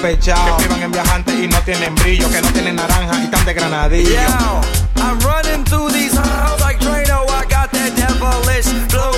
Que vivan en viajantes y no tienen brillo, que no tienen naranja y están de granadillo. Yo, I'm running through these halls like Drano, I got that devilish flow,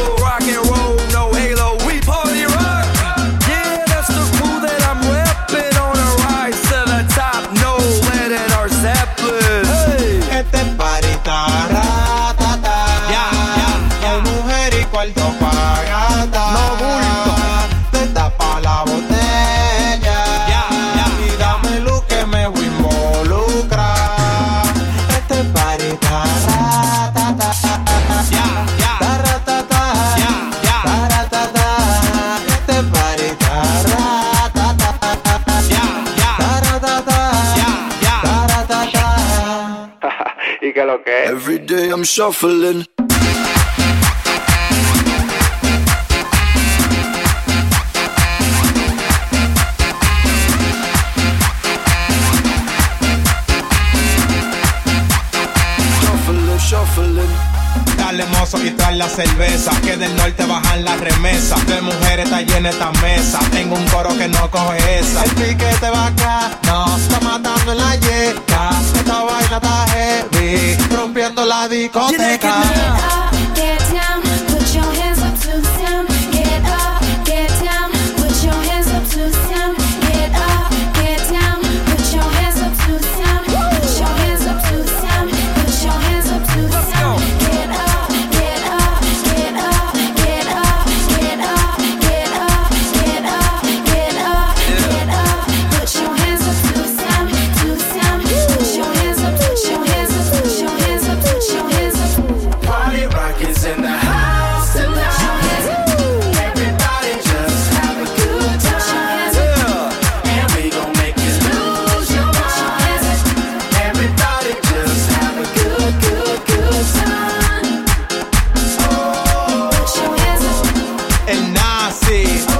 shuffling. Dale mozo trae la cerveza Que del norte bajan la remesa De llena esta mesa. Tengo un coro que no coge esa. El piquete va acá. No, está matando en la yeca Esta vaina está heavy. Rompiendo la discoteca dead.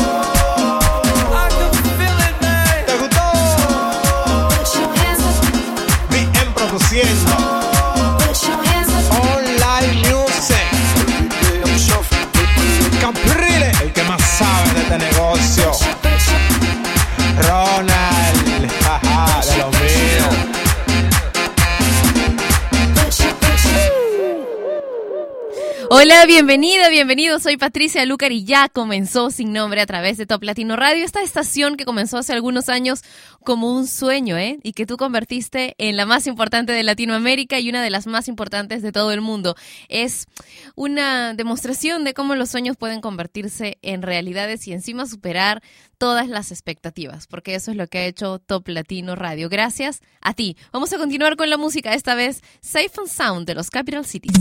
Bienvenida, bienvenido. Soy Patricia Lucar y ya comenzó sin nombre a través de Top Latino Radio, esta estación que comenzó hace algunos años como un sueño, ¿eh? Y que tú convertiste en la más importante de Latinoamérica y una de las más importantes de todo el mundo. Es una demostración de cómo los sueños pueden convertirse en realidades y encima superar todas las expectativas, porque eso es lo que ha hecho Top Latino Radio. Gracias a ti. Vamos a continuar con la música, esta vez Safe and Sound de los Capital Cities.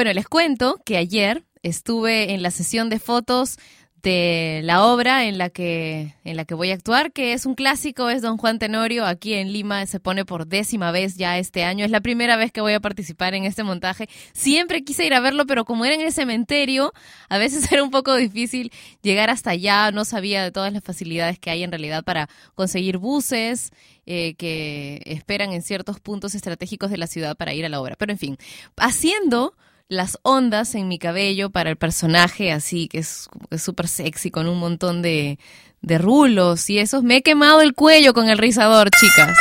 Bueno, les cuento que ayer estuve en la sesión de fotos de la obra en la que en la que voy a actuar, que es un clásico, es Don Juan Tenorio, aquí en Lima se pone por décima vez ya este año, es la primera vez que voy a participar en este montaje. Siempre quise ir a verlo, pero como era en el cementerio, a veces era un poco difícil llegar hasta allá, no sabía de todas las facilidades que hay en realidad para conseguir buses eh, que esperan en ciertos puntos estratégicos de la ciudad para ir a la obra. Pero en fin, haciendo las ondas en mi cabello para el personaje, así que es súper sexy, con un montón de, de rulos y esos. Me he quemado el cuello con el rizador, chicas.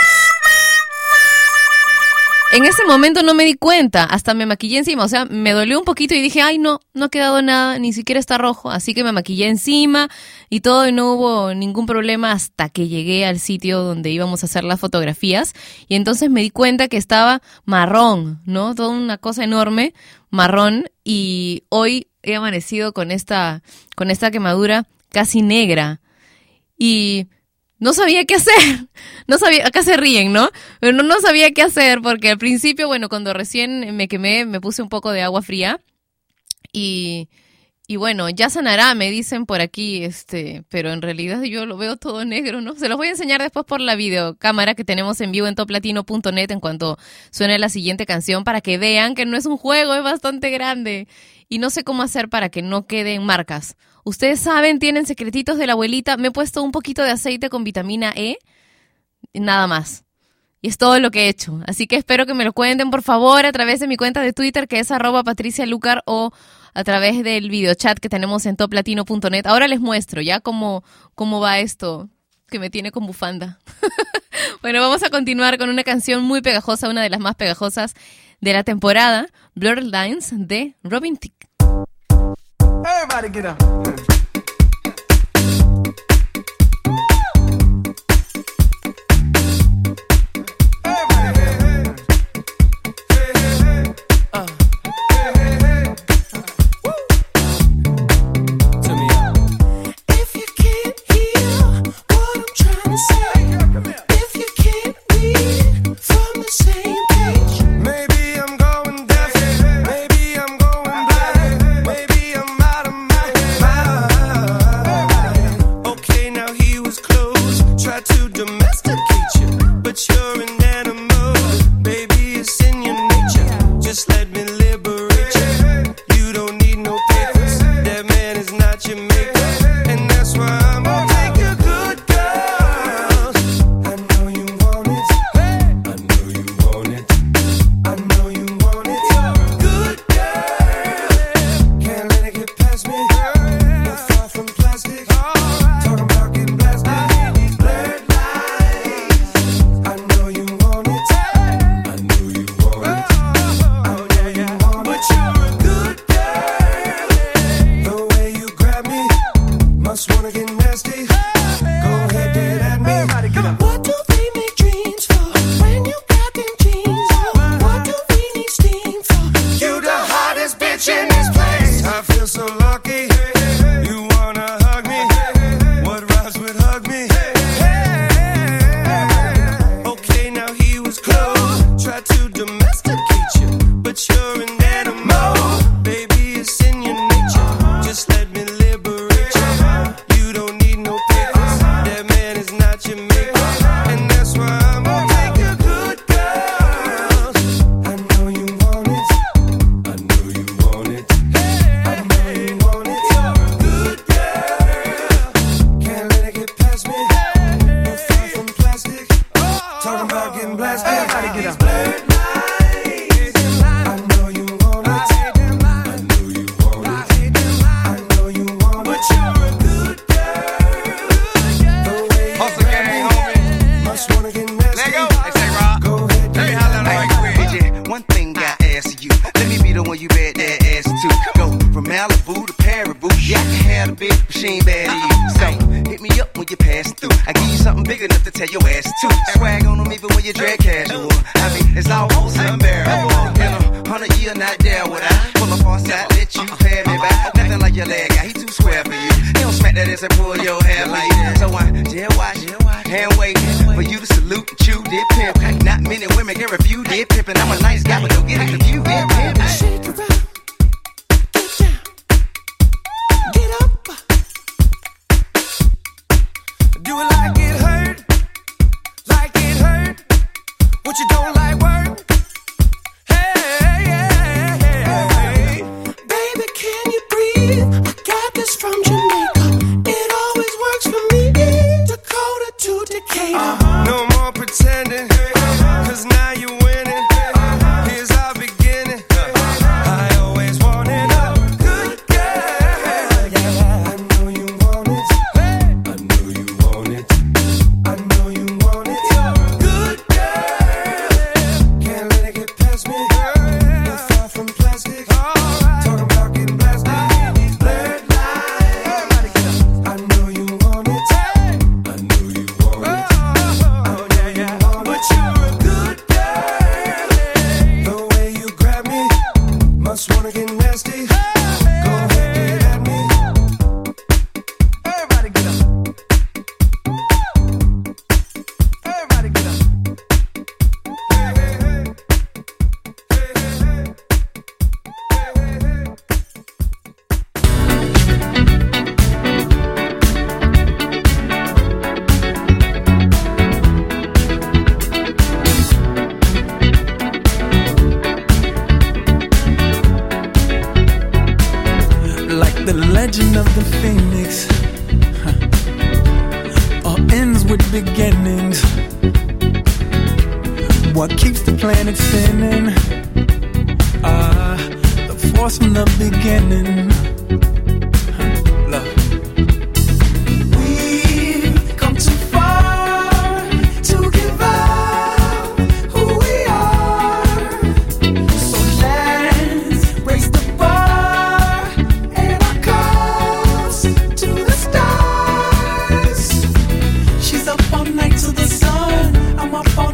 En ese momento no me di cuenta, hasta me maquillé encima, o sea, me dolió un poquito y dije, ay no, no ha quedado nada, ni siquiera está rojo, así que me maquillé encima y todo y no hubo ningún problema hasta que llegué al sitio donde íbamos a hacer las fotografías y entonces me di cuenta que estaba marrón, ¿no? Toda una cosa enorme, marrón y hoy he amanecido con esta, con esta quemadura casi negra y no sabía qué hacer. No sabía, acá se ríen, ¿no? Pero no, no sabía qué hacer porque al principio, bueno, cuando recién me quemé, me puse un poco de agua fría y, y bueno, ya sanará, me dicen por aquí, este, pero en realidad yo lo veo todo negro, ¿no? Se los voy a enseñar después por la videocámara que tenemos en vivo en toplatino.net en cuanto suene la siguiente canción para que vean que no es un juego, es bastante grande y no sé cómo hacer para que no queden marcas. Ustedes saben, tienen secretitos de la abuelita. Me he puesto un poquito de aceite con vitamina E, nada más. Y es todo lo que he hecho. Así que espero que me lo cuenten, por favor, a través de mi cuenta de Twitter, que es arroba patricialucar, o a través del videochat que tenemos en toplatino.net. Ahora les muestro ya cómo, cómo va esto que me tiene con bufanda. bueno, vamos a continuar con una canción muy pegajosa, una de las más pegajosas de la temporada, Blurred Lines de Robin Thicke. Everybody get up. my phone.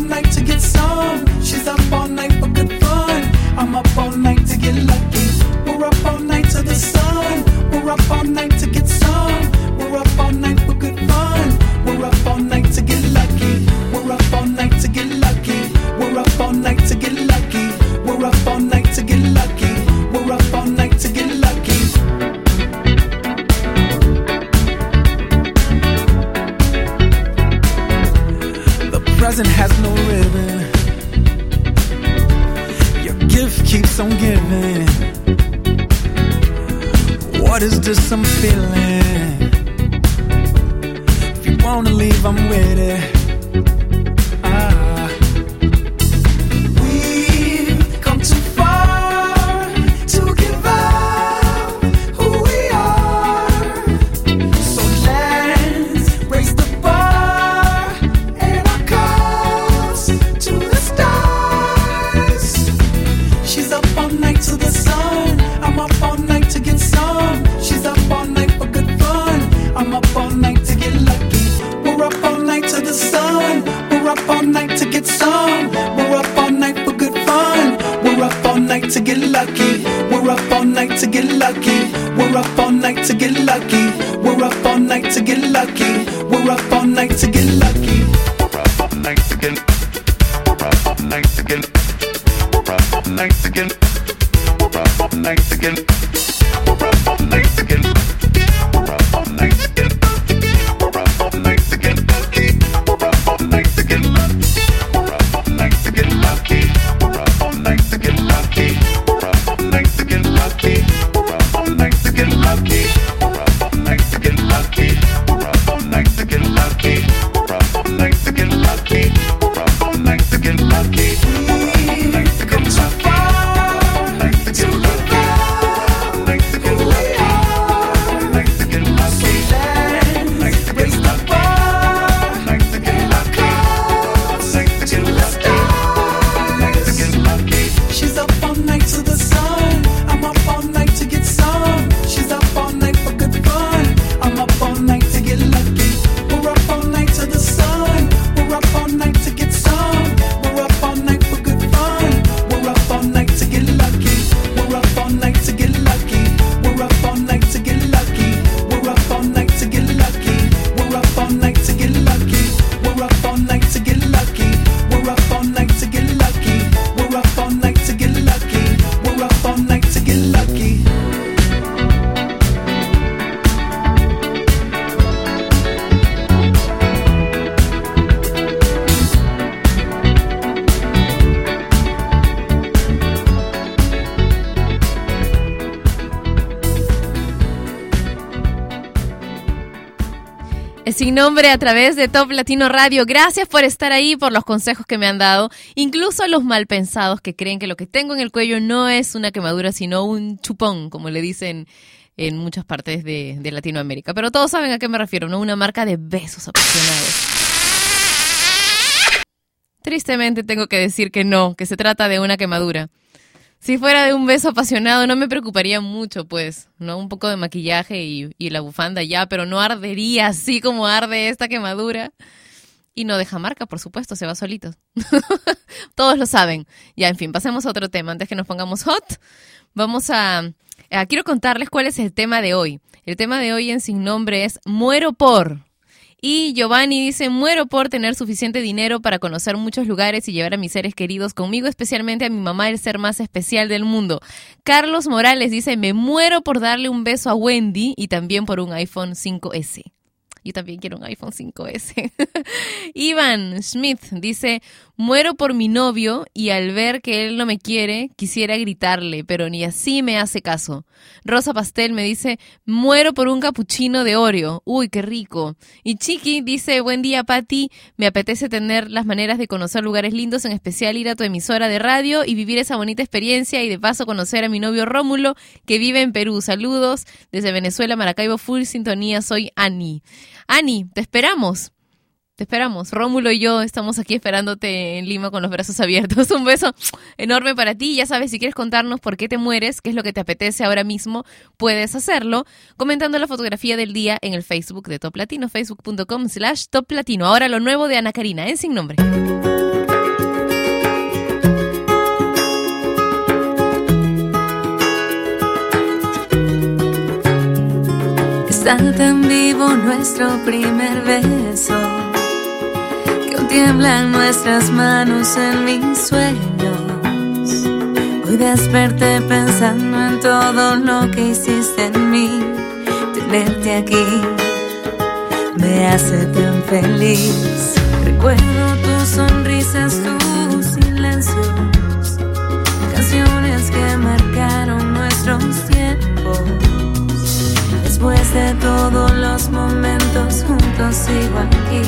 Nombre a través de Top Latino Radio. Gracias por estar ahí, por los consejos que me han dado, incluso a los malpensados que creen que lo que tengo en el cuello no es una quemadura, sino un chupón, como le dicen en muchas partes de, de Latinoamérica. Pero todos saben a qué me refiero, ¿no? Una marca de besos apasionados. Tristemente tengo que decir que no, que se trata de una quemadura. Si fuera de un beso apasionado no me preocuparía mucho, pues, ¿no? Un poco de maquillaje y, y la bufanda ya, pero no ardería así como arde esta quemadura. Y no deja marca, por supuesto, se va solito. Todos lo saben. Ya, en fin, pasemos a otro tema. Antes que nos pongamos hot, vamos a, a- Quiero contarles cuál es el tema de hoy. El tema de hoy en Sin Nombre es Muero por. Y Giovanni dice, muero por tener suficiente dinero para conocer muchos lugares y llevar a mis seres queridos conmigo, especialmente a mi mamá, el ser más especial del mundo. Carlos Morales dice, me muero por darle un beso a Wendy y también por un iPhone 5S. Yo también quiero un iPhone 5S. Ivan Smith dice, muero por mi novio y al ver que él no me quiere, quisiera gritarle, pero ni así me hace caso. Rosa Pastel me dice, muero por un capuchino de Oreo. Uy, qué rico. Y Chiqui dice, buen día, Patti. Me apetece tener las maneras de conocer lugares lindos, en especial ir a tu emisora de radio y vivir esa bonita experiencia y de paso conocer a mi novio Rómulo, que vive en Perú. Saludos desde Venezuela, Maracaibo, full sintonía. Soy Ani. Ani, te esperamos. Te esperamos. Rómulo y yo estamos aquí esperándote en Lima con los brazos abiertos. Un beso enorme para ti. Ya sabes, si quieres contarnos por qué te mueres, qué es lo que te apetece ahora mismo, puedes hacerlo comentando la fotografía del día en el Facebook de Top Latino, facebook.com slash Top Latino. Ahora lo nuevo de Ana Karina, en Sin Nombre. Está tan vivo nuestro primer beso que aún tiemblan nuestras manos en mis sueños. Hoy desperté pensando en todo lo que hiciste en mí. Tenerte aquí me hace tan feliz. Recuerdo tus sonrisas, tus silencios, canciones que marcaron nuestros tiempos. Después de todos los momentos juntos sigo aquí,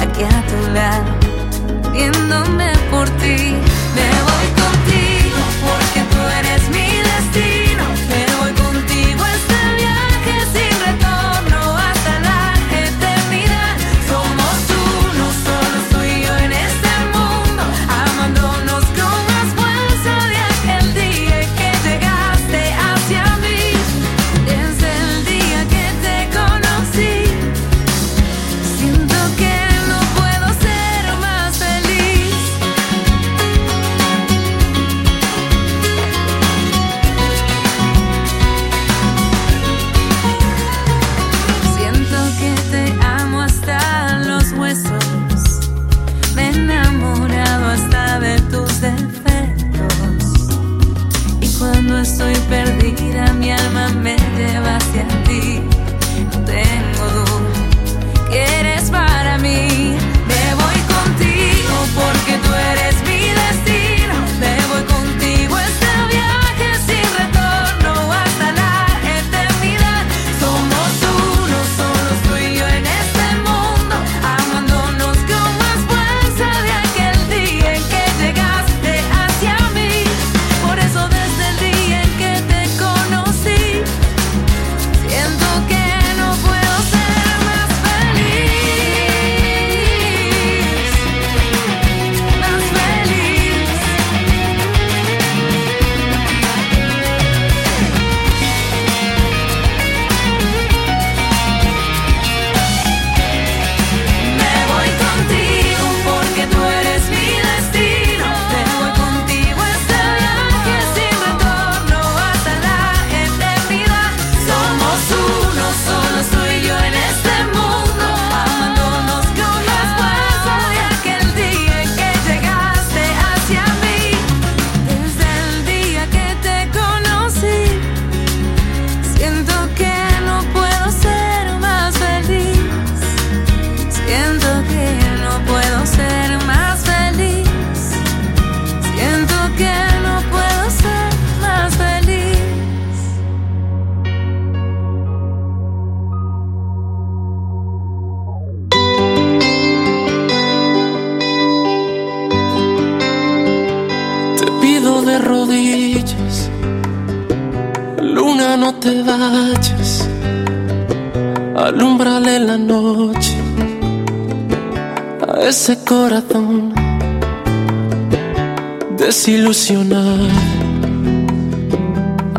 aquí a tu lado, viéndome por ti. Me voy mi alma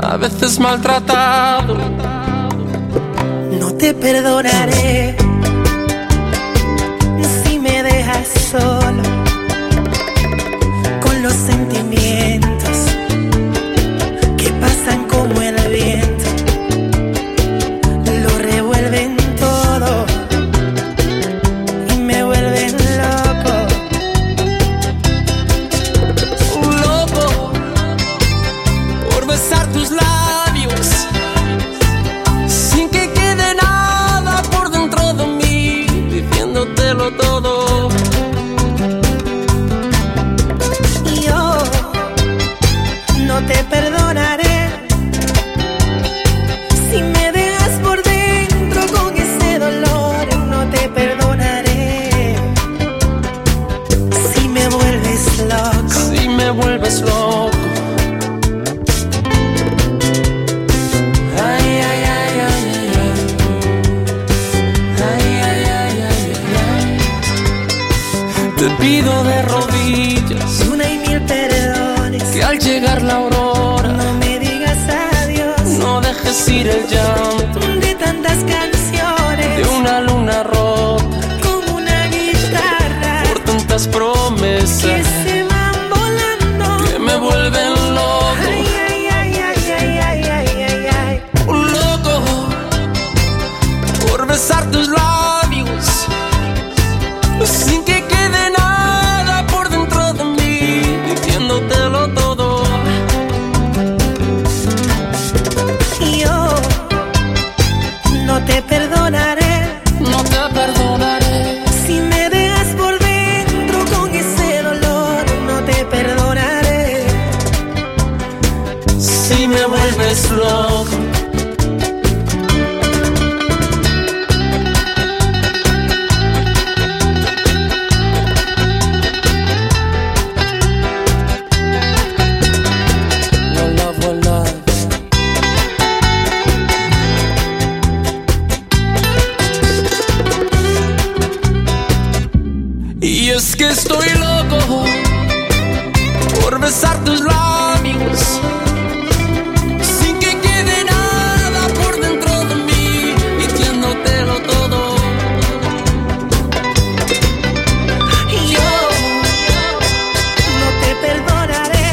a veces maltratado. No te perdonaré Sin que quede nada por dentro de mí, diciéndotelo todo. Yo, yo, no te perdonaré,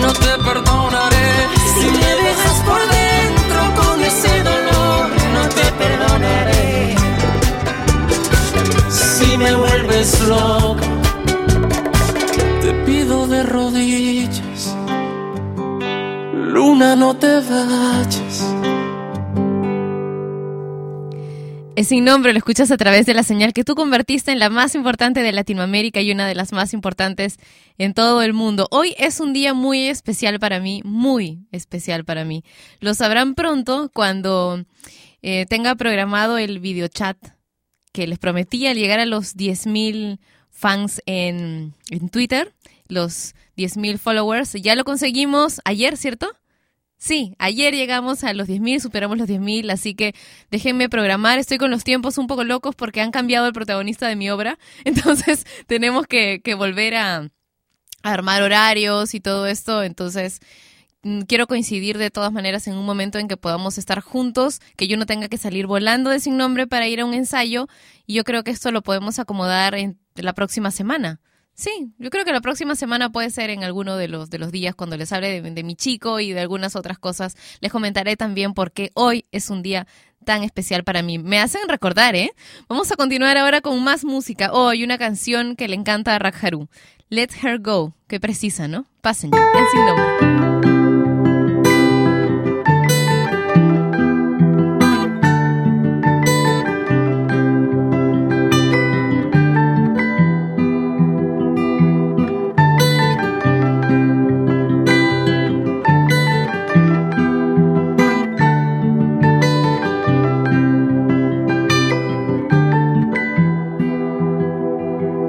no te perdonaré. Si me dejas por dentro con ese dolor, no te perdonaré. Si me vuelves loco. Sin nombre, lo escuchas a través de la señal que tú convertiste en la más importante de Latinoamérica y una de las más importantes en todo el mundo. Hoy es un día muy especial para mí, muy especial para mí. Lo sabrán pronto cuando eh, tenga programado el videochat que les prometí al llegar a los 10.000 fans en, en Twitter, los 10.000 followers. Ya lo conseguimos ayer, ¿cierto? Sí, ayer llegamos a los 10.000, superamos los 10.000, así que déjenme programar. Estoy con los tiempos un poco locos porque han cambiado el protagonista de mi obra, entonces tenemos que, que volver a, a armar horarios y todo esto, entonces mm, quiero coincidir de todas maneras en un momento en que podamos estar juntos, que yo no tenga que salir volando de sin nombre para ir a un ensayo y yo creo que esto lo podemos acomodar en la próxima semana. Sí, yo creo que la próxima semana puede ser en alguno de los, de los días cuando les hable de, mi chico y de algunas otras cosas. Les comentaré también por qué hoy es un día tan especial para mí. Me hacen recordar, ¿eh? Vamos a continuar ahora con más música. Hoy una canción que le encanta a Rakharu. Let Her Go. Qué precisa, ¿no? Pasen en sin nombre.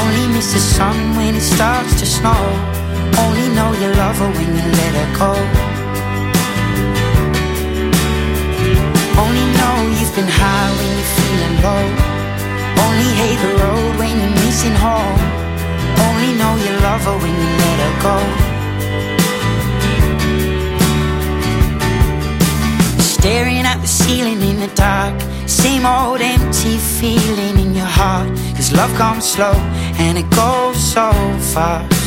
Only miss the sun when it starts to snow. Only know you love her when you let her go. Only know you've been high when you're feeling low. Only hate the road when you're missing home. Only know you love her when you let her go. Staring at the ceiling in the dark. Same old empty feeling in your heart. Cause love comes slow and it goes so fast.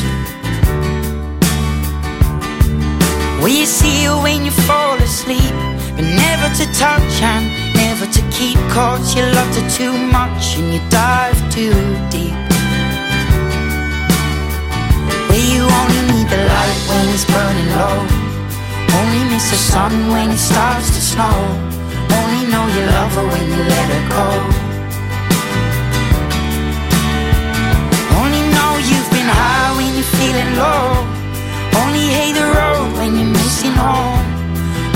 Will you see her when you fall asleep? But never to touch and never to keep. Cause you loved her too much and you dive too deep. Where you only need the light when it's burning low. Only miss the sun when it starts to snow. Only know you love her when you let her go. Only know you've been high when you're feeling low. Only hate the road when you're missing home.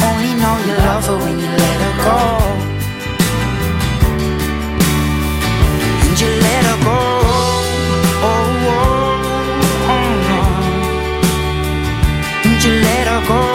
Only know you love her when you let her go. And you let her go. Oh, oh, oh, no. And you let her go.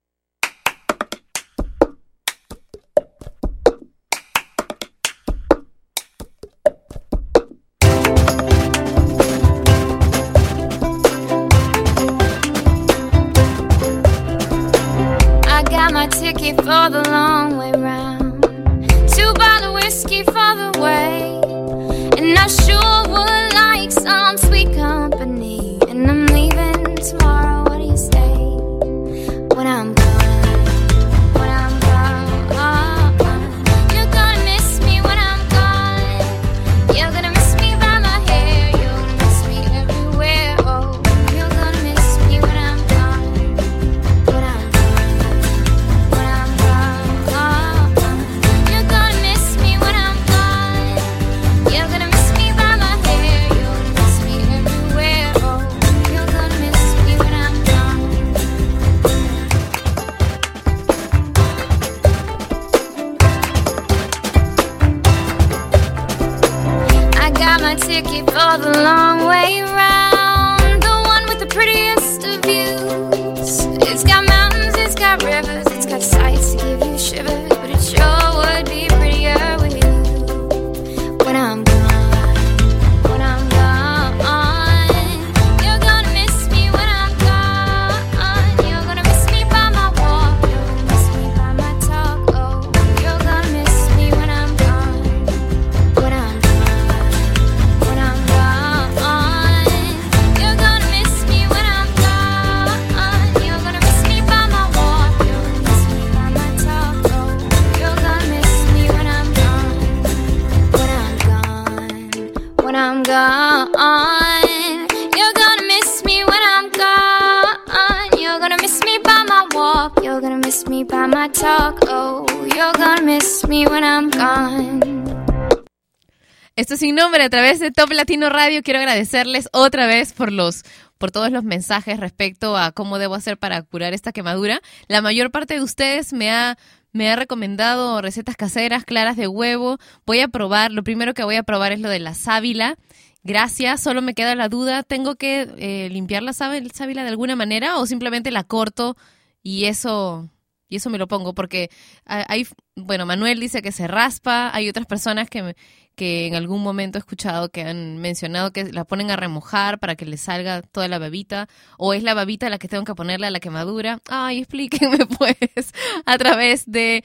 Sin nombre a través de Top Latino Radio. Quiero agradecerles otra vez por los por todos los mensajes respecto a cómo debo hacer para curar esta quemadura. La mayor parte de ustedes me ha me ha recomendado recetas caseras, claras de huevo. Voy a probar, lo primero que voy a probar es lo de la sábila. Gracias, solo me queda la duda, ¿tengo que eh, limpiar la sábila de alguna manera o simplemente la corto y eso y eso me lo pongo porque ah, hay, bueno, Manuel dice que se raspa, hay otras personas que, me- que en algún momento he escuchado que han mencionado que la ponen a remojar para que le salga toda la babita, o es la babita la que tengo que ponerle a la quemadura. Ay, explíquenme pues a través de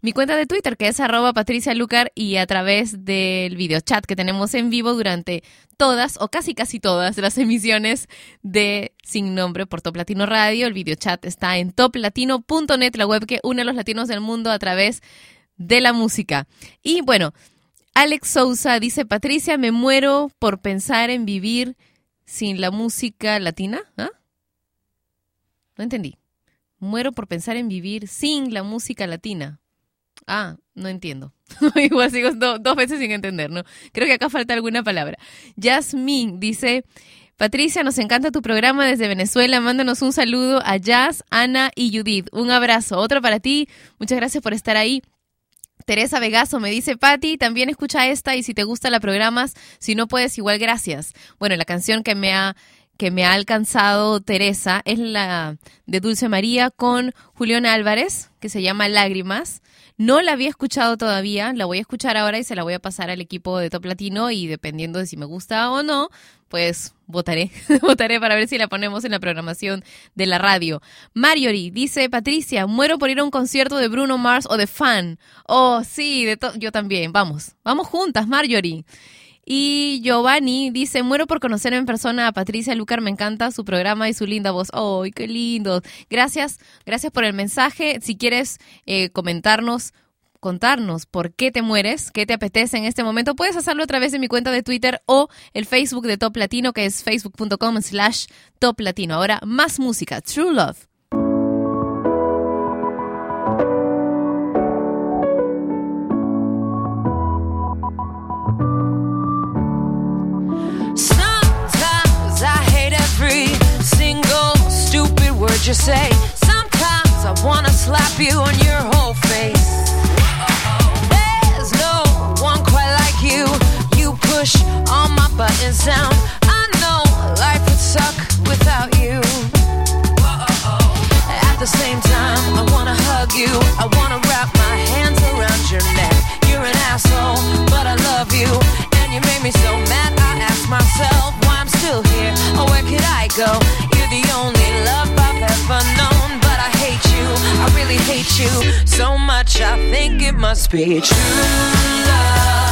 mi cuenta de Twitter, que es arroba Patricia Lucar, y a través del videochat que tenemos en vivo durante todas, o casi casi todas, las emisiones de Sin Nombre por Top Latino Radio. El videochat está en toplatino.net, la web que une a los latinos del mundo a través de la música. Y bueno, Alex Sousa dice, Patricia, me muero por pensar en vivir sin la música latina. ¿Ah? No entendí. Muero por pensar en vivir sin la música latina. Ah, no entiendo. Igual sigo do- dos veces sin entender, ¿no? Creo que acá falta alguna palabra. Jasmine dice, Patricia, nos encanta tu programa desde Venezuela. Mándanos un saludo a Jazz, Ana y Judith. Un abrazo. Otro para ti. Muchas gracias por estar ahí. Teresa Vegaso me dice, Patti, también escucha esta y si te gusta la programas, si no puedes, igual gracias. Bueno, la canción que me ha que me ha alcanzado Teresa es la de Dulce María con Julián Álvarez, que se llama Lágrimas. No la había escuchado todavía, la voy a escuchar ahora y se la voy a pasar al equipo de Top Latino y dependiendo de si me gusta o no, pues votaré, votaré para ver si la ponemos en la programación de la radio. Marjorie dice, Patricia, muero por ir a un concierto de Bruno Mars o de Fan. Oh, sí, de yo también, vamos, vamos juntas, Marjorie. Y Giovanni dice, muero por conocer en persona a Patricia Lucar, me encanta su programa y su linda voz. ¡Ay, qué lindo! Gracias, gracias por el mensaje. Si quieres eh, comentarnos, contarnos por qué te mueres, qué te apetece en este momento, puedes hacerlo a través de mi cuenta de Twitter o el Facebook de Top Latino, que es facebook.com slash Top Latino. Ahora, más música, True Love. You say. Sometimes I wanna slap you on your whole face. There's no one quite like you. You push all my buttons down. I know life would suck without you. At the same time, I wanna hug you. I wanna wrap my hands around your neck. You're an asshole, but I love you. And you made me so mad, I ask myself why I'm still here. Or where could I go? You so much. I think it must be true love.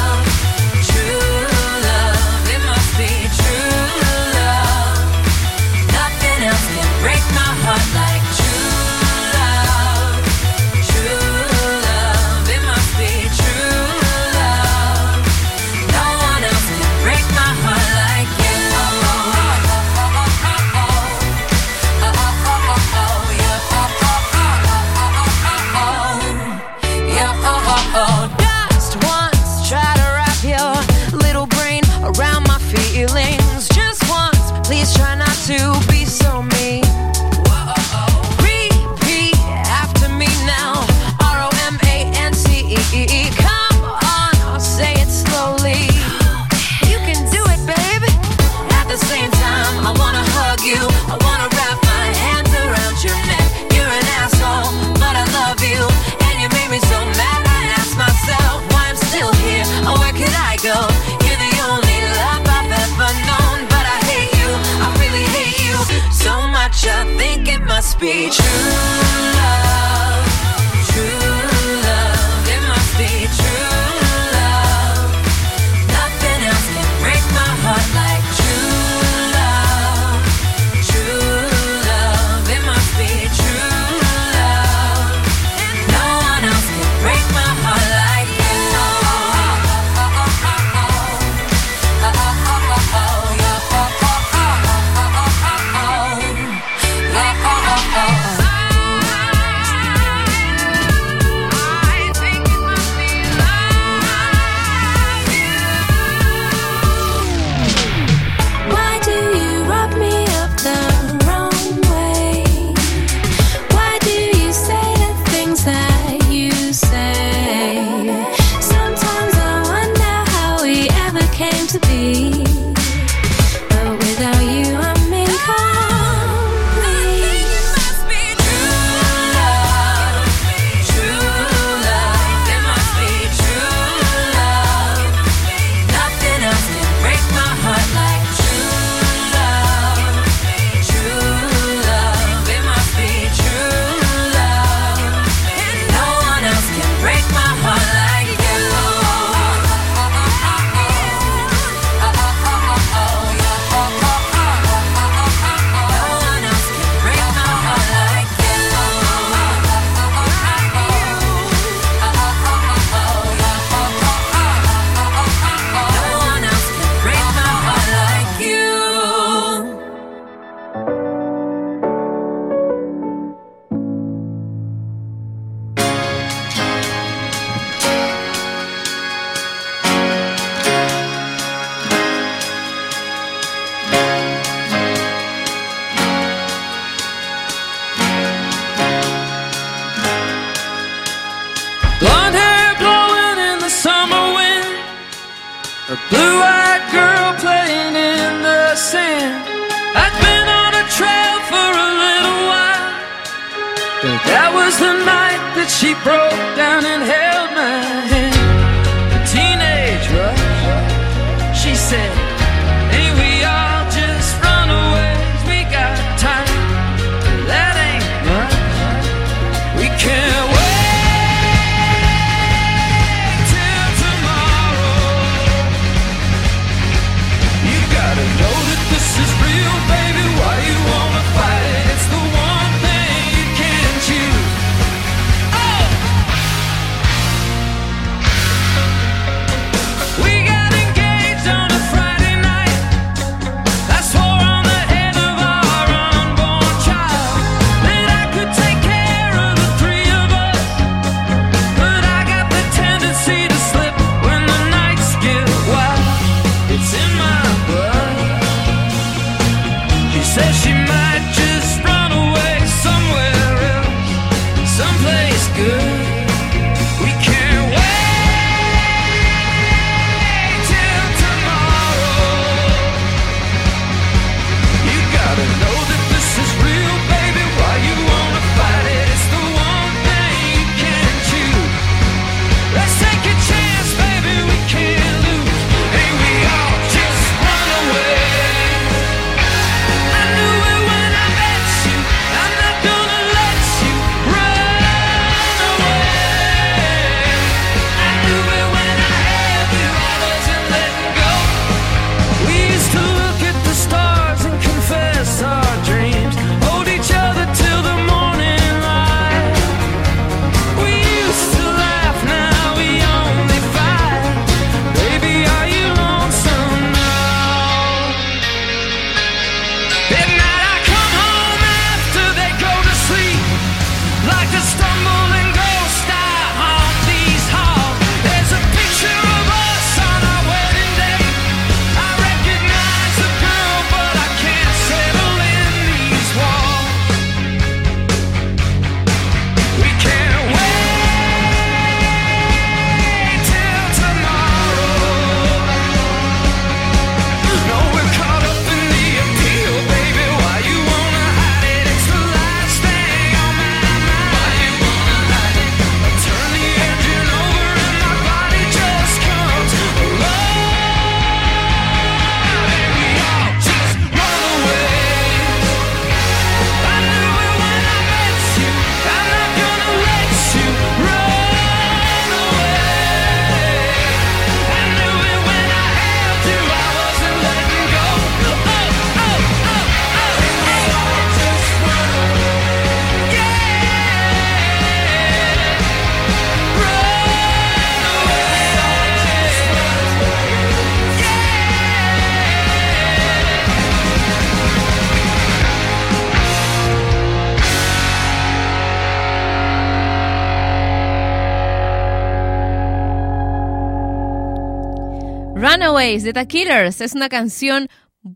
De The Killers es una canción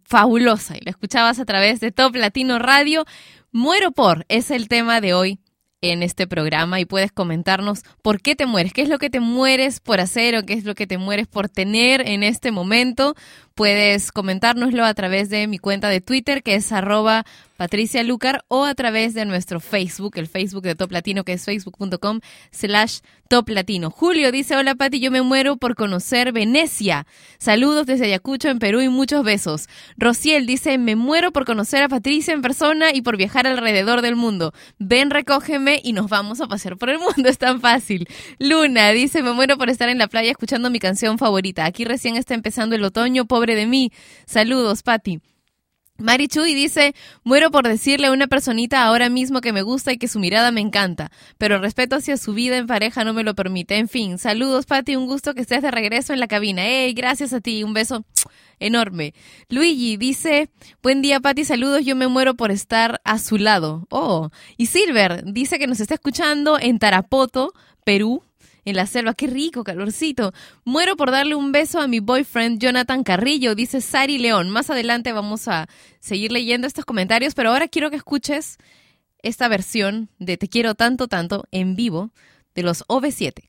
fabulosa y la escuchabas a través de Top Latino Radio. Muero por es el tema de hoy en este programa y puedes comentarnos por qué te mueres, qué es lo que te mueres por hacer o qué es lo que te mueres por tener en este momento. Puedes comentárnoslo a través de mi cuenta de Twitter, que es arroba Patricia Lucar, o a través de nuestro Facebook, el Facebook de Top Latino, que es facebook.com slash Top Latino. Julio dice, hola Pati, yo me muero por conocer Venecia. Saludos desde Ayacucho, en Perú, y muchos besos. Rociel dice, me muero por conocer a Patricia en persona y por viajar alrededor del mundo. Ven, recógeme y nos vamos a pasear por el mundo, es tan fácil. Luna dice, me muero por estar en la playa escuchando mi canción favorita. Aquí recién está empezando el otoño, pobre de mí. Saludos, Pati. Mari Chuy dice, muero por decirle a una personita ahora mismo que me gusta y que su mirada me encanta, pero el respeto hacia su vida en pareja no me lo permite. En fin, saludos Pati, un gusto que estés de regreso en la cabina. ¡Ey, gracias a ti! Un beso enorme. Luigi dice, buen día Pati, saludos, yo me muero por estar a su lado. Oh, y Silver dice que nos está escuchando en Tarapoto, Perú, en la selva. Qué rico, calorcito. Muero por darle un beso a mi boyfriend Jonathan Carrillo, dice Sari León. Más adelante vamos a seguir leyendo estos comentarios, pero ahora quiero que escuches esta versión de Te quiero tanto, tanto en vivo de los OV7.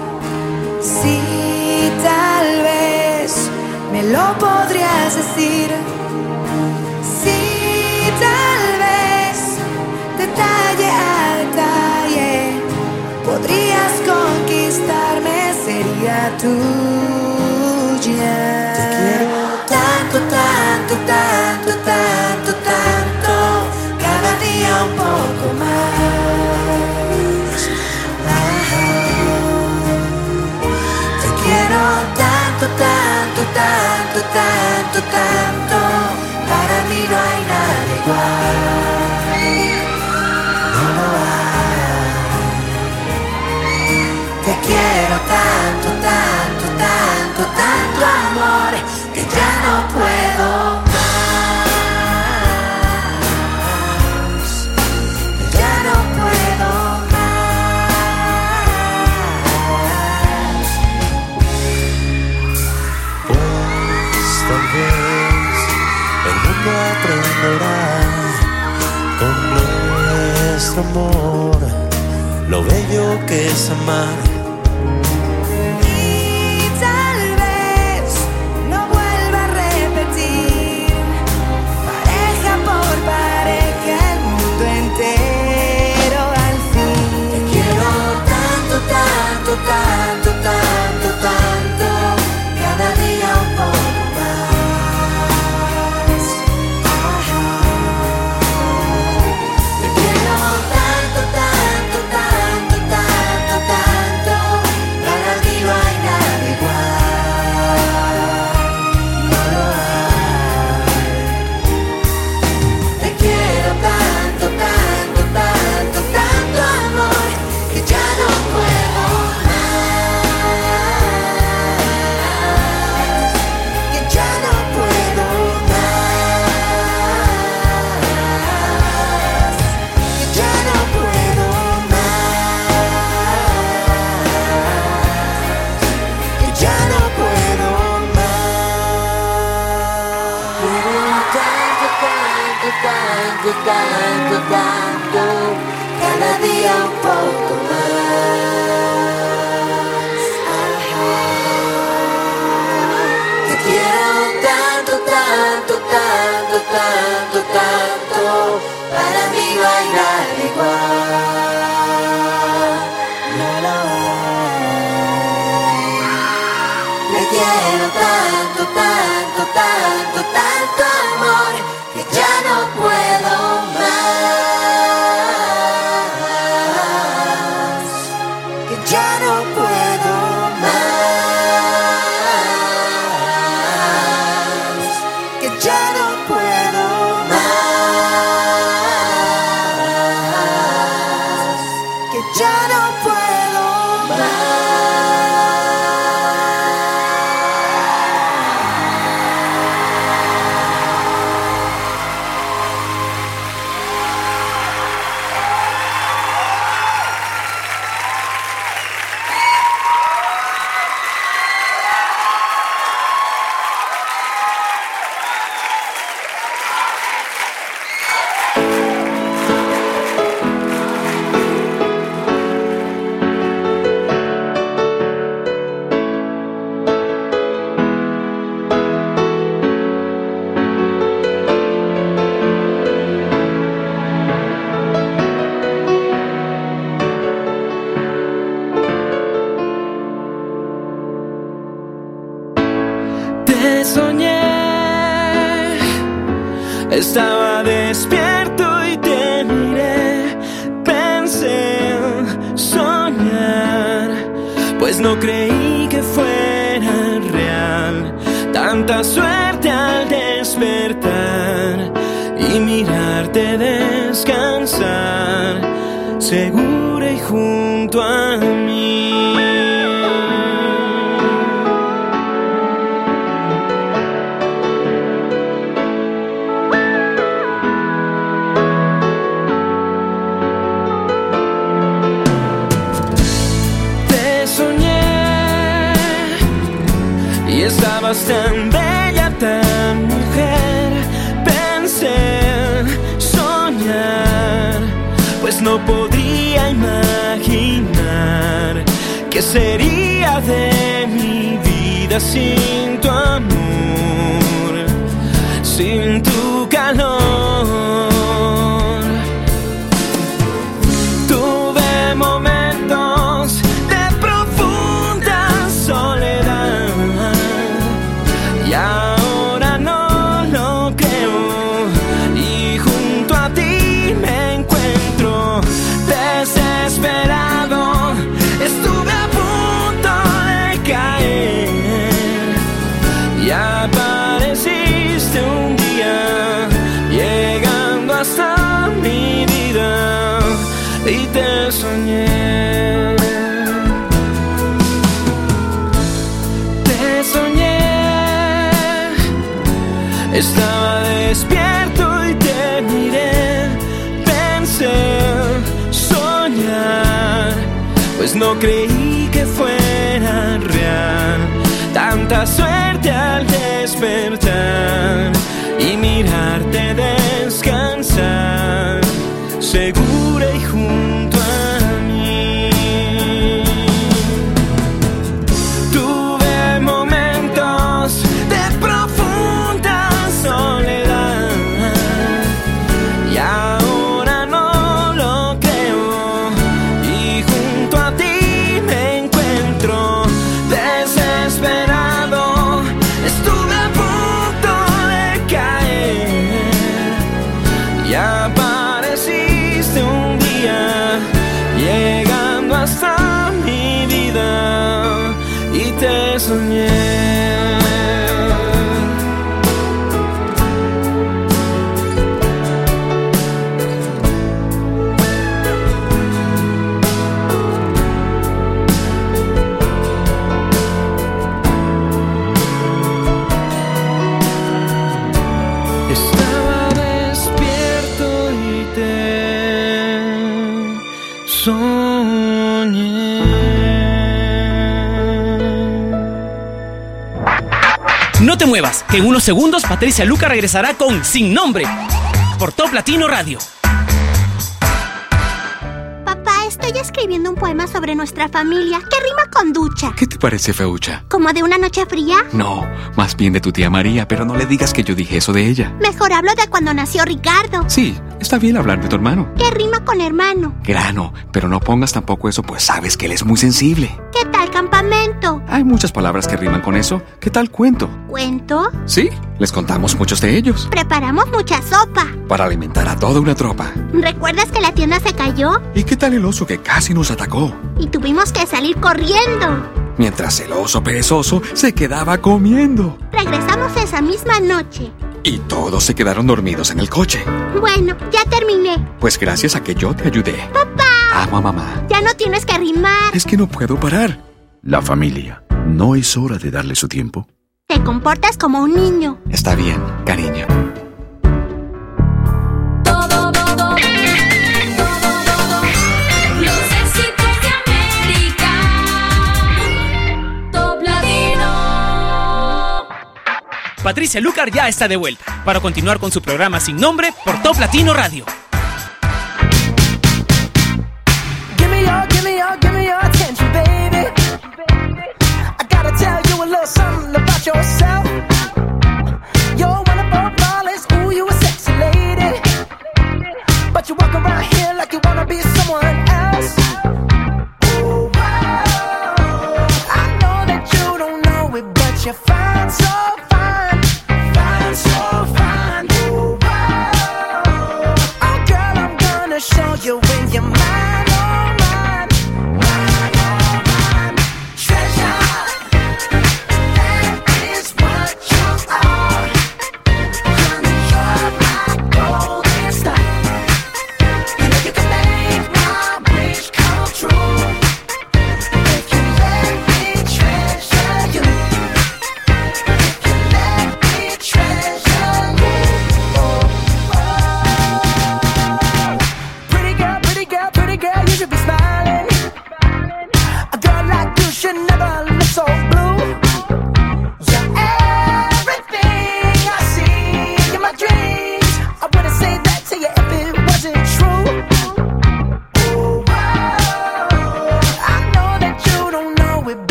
Sí, tal vez me lo podrías decir. Sí, tal vez detalle a detalle podrías conquistarme, sería tuya. Tanto, tanto, tanto, para mí no hay nada igual. No lo hay. Te quiero tanto, lo bello que es amar. Y te soñé. Te soñé. Estaba despierto y te miré. Pensé en soñar, pues no creí que fuera real. Tanta suerte al despertar y mirarte descansar, segura y junto que en unos segundos Patricia Luca regresará con Sin Nombre por Top Latino Radio. Papá, estoy escribiendo un poema sobre nuestra familia que rima con ducha. ¿Qué te parece, Feucha? ¿Como de una noche fría? No, más bien de tu tía María, pero no le digas que yo dije eso de ella. Mejor hablo de cuando nació Ricardo. Sí, está bien hablar de tu hermano. Que rima con hermano. Grano, pero no pongas tampoco eso, pues sabes que él es muy sensible. Hay muchas palabras que riman con eso. ¿Qué tal cuento? ¿Cuento? Sí, les contamos muchos de ellos. Preparamos mucha sopa. Para alimentar a toda una tropa. ¿Recuerdas que la tienda se cayó? ¿Y qué tal el oso que casi nos atacó? Y tuvimos que salir corriendo. Mientras el oso perezoso se quedaba comiendo. Regresamos esa misma noche. Y todos se quedaron dormidos en el coche. Bueno, ya terminé. Pues gracias a que yo te ayudé. Papá, Amo a mamá. ya no tienes que rimar. Es que no puedo parar. La familia. ¿No es hora de darle su tiempo? Te comportas como un niño. Está bien, cariño. Todo, todo, los éxitos de América. Top Latino. Patricia Lucar ya está de vuelta para continuar con su programa sin nombre por Top Latino Radio. something about yourself?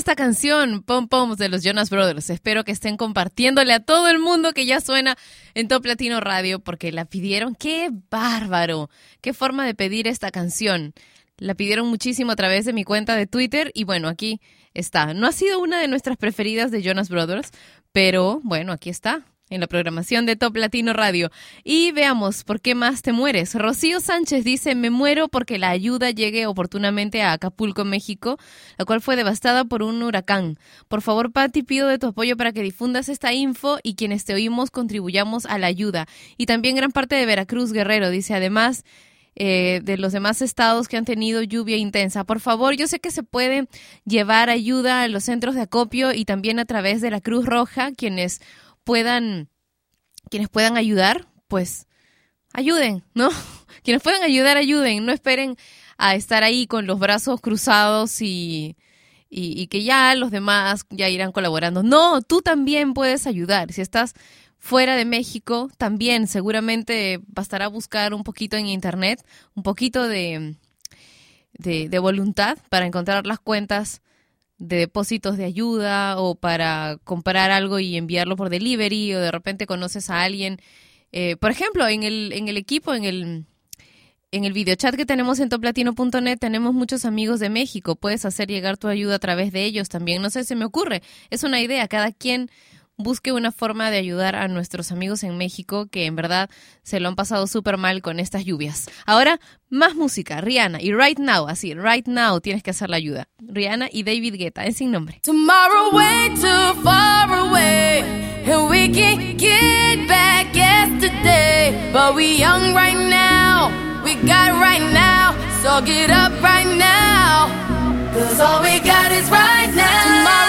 Esta canción? Pom Poms de los Jonas Brothers. Espero que estén compartiéndole a todo el mundo que ya suena en Top Latino Radio porque la pidieron. ¡Qué bárbaro! ¡Qué forma de pedir esta canción! La pidieron muchísimo a través de mi cuenta de Twitter y bueno, aquí está. No ha sido una de nuestras preferidas de Jonas Brothers, pero bueno, aquí está en la programación de Top Latino Radio. Y veamos, ¿por qué más te mueres? Rocío Sánchez dice, me muero porque la ayuda llegue oportunamente a Acapulco, México, la cual fue devastada por un huracán. Por favor, Patti, pido de tu apoyo para que difundas esta info y quienes te oímos contribuyamos a la ayuda. Y también gran parte de Veracruz, Guerrero, dice, además... eh, de los demás estados que han tenido lluvia intensa. Por favor, yo sé que se puede llevar ayuda a los centros de acopio y también a través de la Cruz Roja, quienes puedan, quienes puedan ayudar, pues ayuden, ¿no? Quienes puedan ayudar, ayuden. No esperen a estar ahí con los brazos cruzados y, y, que ya los demás ya irán colaborando. No, tú también puedes ayudar. Si estás fuera de México, también seguramente bastará buscar un poquito en internet, un poquito de, de voluntad para encontrar las cuentas de depósitos de ayuda o para comprar algo y enviarlo por delivery o de repente conoces a alguien. Eh, por ejemplo, en el, en el equipo, en el, en el videochat que tenemos en toplatino.net tenemos muchos amigos de México. Puedes hacer llegar tu ayuda a través de ellos también. No sé, se me ocurre. Es una idea. Cada quien busque una forma de ayudar a nuestros amigos en México que en verdad se lo han pasado súper mal con estas lluvias. Ahora, más música. Rihanna y Right Now, así, Right Now tienes que hacer la ayuda. Rihanna y David Guetta, es sin nombre. Tomorrow way too far away, and we can get back yesterday. But we young right now, we got right now, so get up right now. Cause all we got is right now. Tomorrow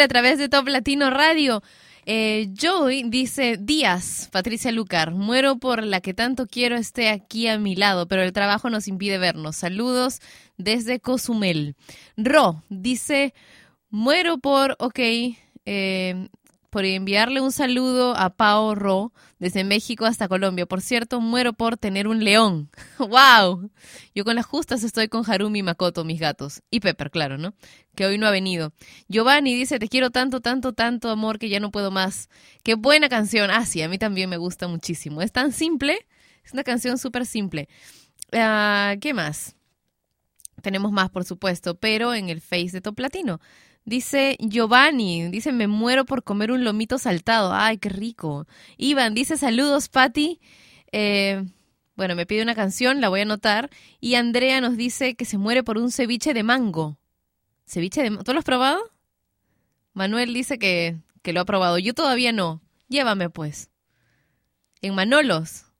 a través de Top Latino Radio. Eh, Joy dice, Díaz, Patricia Lucar, muero por la que tanto quiero esté aquí a mi lado, pero el trabajo nos impide vernos. Saludos desde Cozumel. Ro dice, muero por, ok, eh, por enviarle un saludo a Pao Ro desde México hasta Colombia. Por cierto, muero por tener un león. ¡Wow! Yo con las justas estoy con Harumi y Makoto, mis gatos. Y Pepper, claro, ¿no? Que hoy no ha venido. Giovanni dice, te quiero tanto, tanto, tanto, amor, que ya no puedo más. Qué buena canción. Ah, sí, a mí también me gusta muchísimo. Es tan simple. Es una canción súper simple. Ah, ¿Qué más? Tenemos más, por supuesto, pero en el Face de Top Latino. Dice Giovanni, dice, me muero por comer un lomito saltado. Ay, qué rico. Iván dice, saludos, Patti. Eh, bueno, me pide una canción, la voy a anotar. Y Andrea nos dice que se muere por un ceviche de mango. ¿Ceviche de mango? ¿Tú lo has probado? Manuel dice que, que lo ha probado. Yo todavía no. Llévame, pues. En Manolos.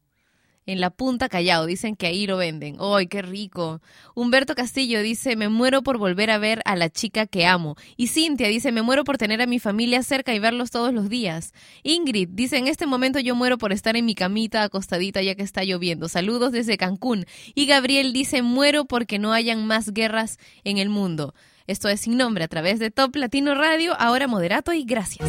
En la punta Callao, dicen que ahí lo venden. ¡Ay, qué rico! Humberto Castillo dice, me muero por volver a ver a la chica que amo. Y Cintia dice, me muero por tener a mi familia cerca y verlos todos los días. Ingrid dice, en este momento yo muero por estar en mi camita acostadita ya que está lloviendo. Saludos desde Cancún. Y Gabriel dice, muero porque no hayan más guerras en el mundo. Esto es sin nombre a través de Top Latino Radio, ahora moderato y gracias.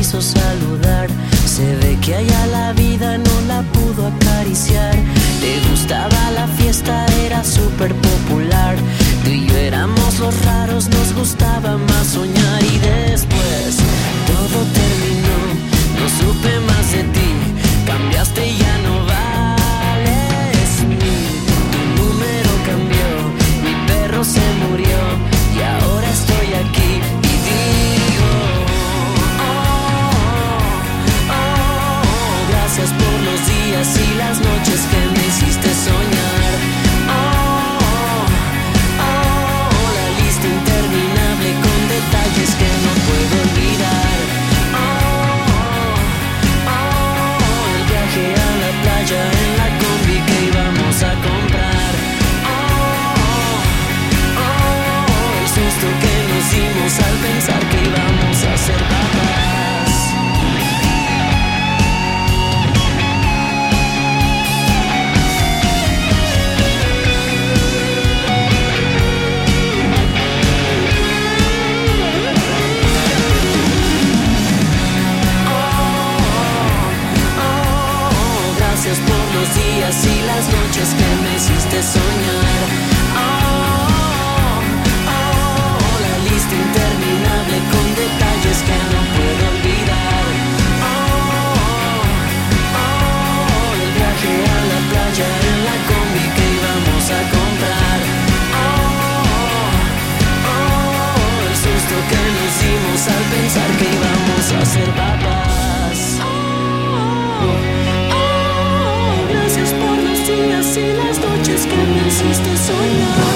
Quiso saludar. Se ve que allá la vida no la pudo acariciar. Le gustaba la fiesta, era súper popular. Tú y yo éramos los raros, nos gustaba más soñar. Y después todo terminó, no supe más de ti. Cambiaste y ya no al pensar que íbamos a ser papás. Oh, gracias por los días y las noches que me hiciste soñar.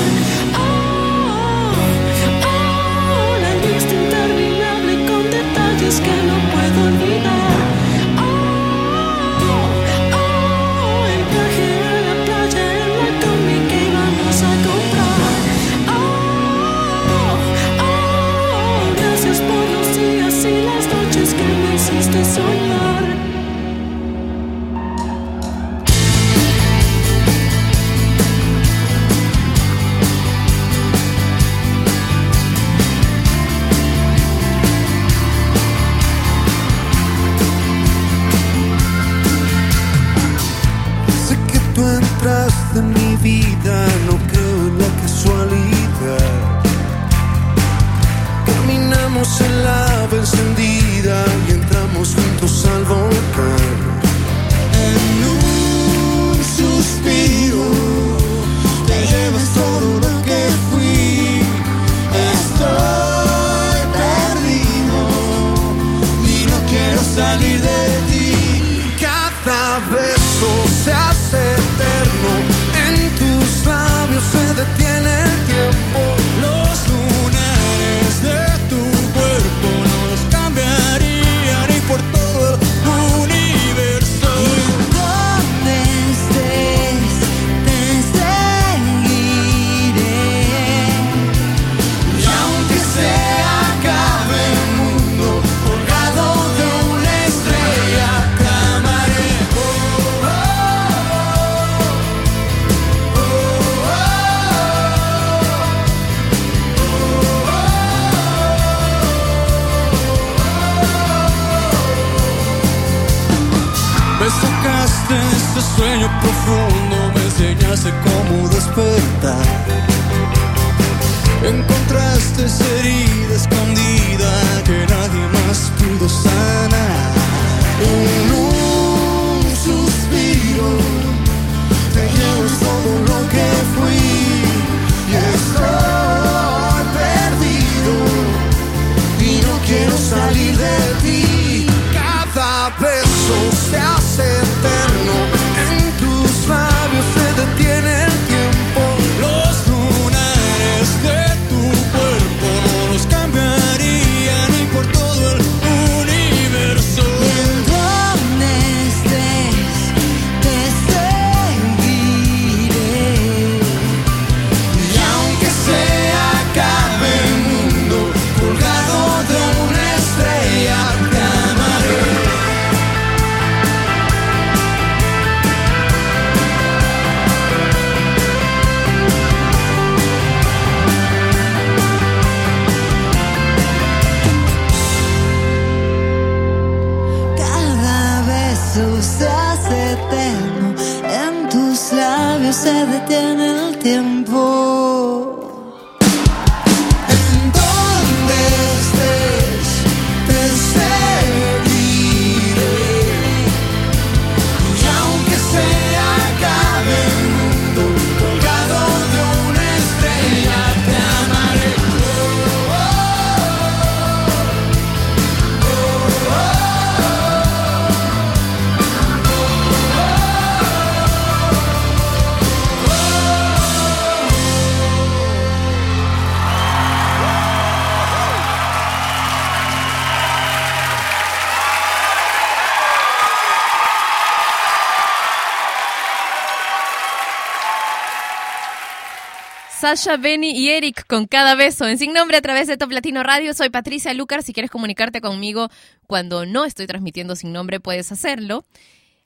Sasha, Benny y Eric con cada beso en Sin Nombre a través de Top Latino Radio. Soy Patricia Lucar. Si quieres comunicarte conmigo cuando no estoy transmitiendo Sin Nombre, puedes hacerlo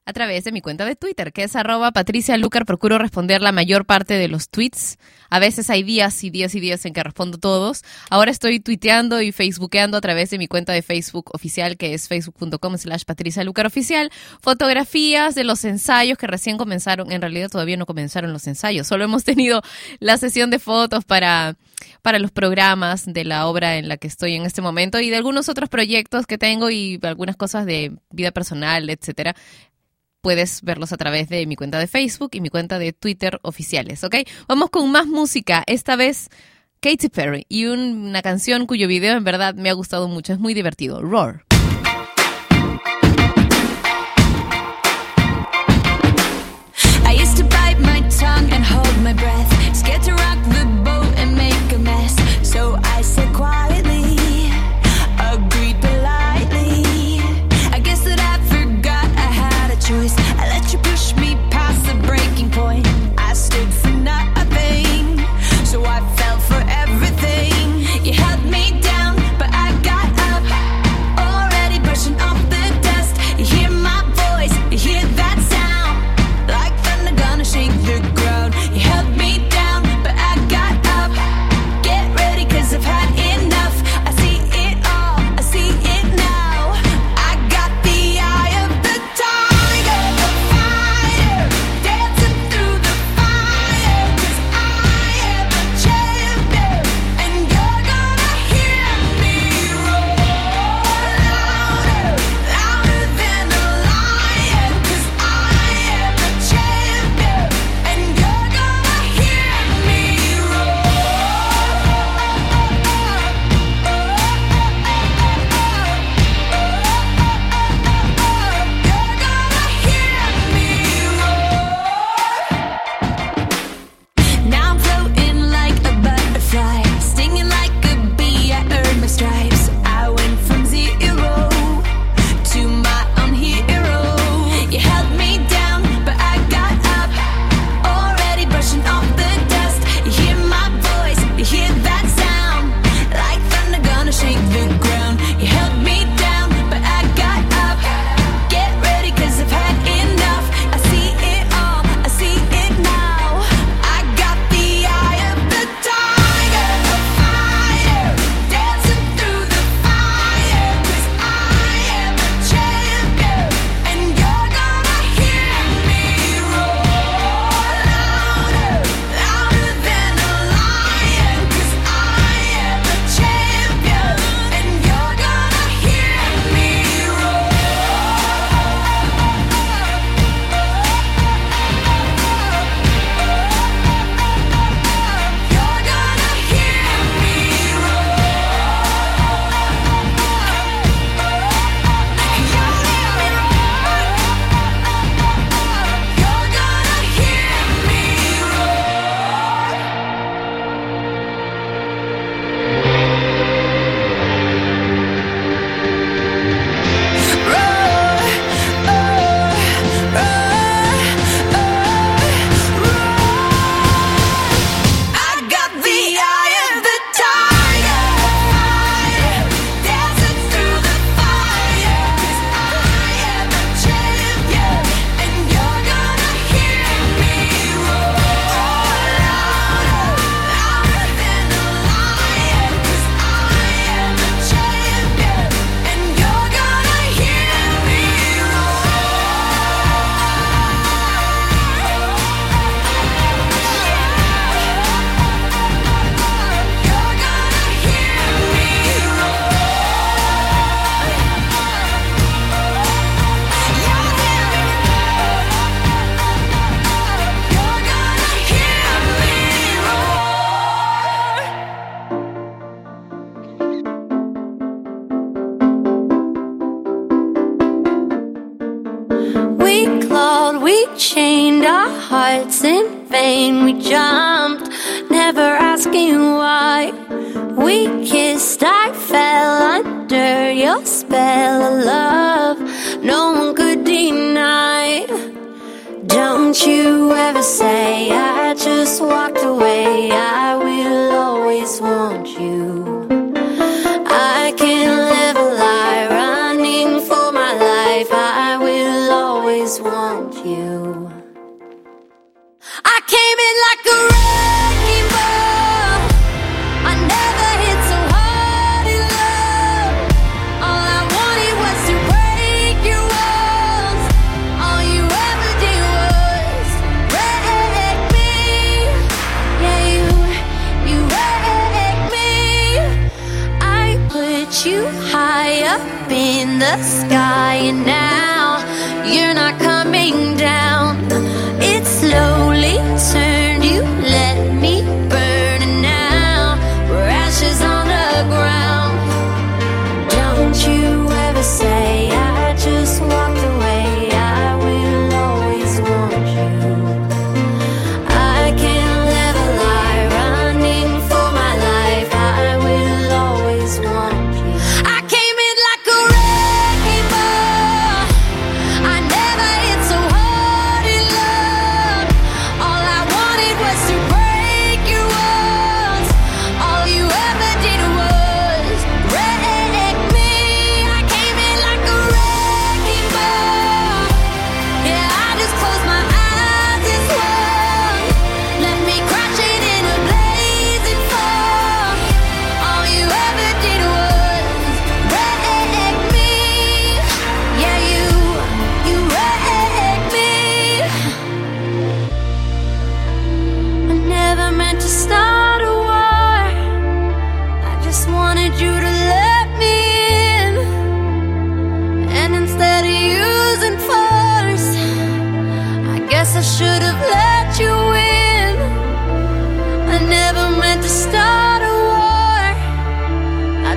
a través de mi cuenta de Twitter, que es arroba Patricia Lucar. Procuro responder la mayor parte de los tweets. A veces hay días y días y días en que respondo todos. Ahora estoy tuiteando y facebookeando a través de mi cuenta de Facebook oficial, que es facebook.com slash Patricia Lucar Oficial. Fotografías de los ensayos que recién comenzaron. En realidad todavía no comenzaron los ensayos. Solo hemos tenido la sesión de fotos para para los programas de la obra en la que estoy en este momento y de algunos otros proyectos que tengo y algunas cosas de vida personal, etcétera puedes verlos a través de mi cuenta de Facebook y mi cuenta de Twitter oficiales, ¿ok? Vamos con más música, esta vez Katy Perry y un- una canción cuyo video en verdad me ha gustado mucho, es muy divertido, Roar.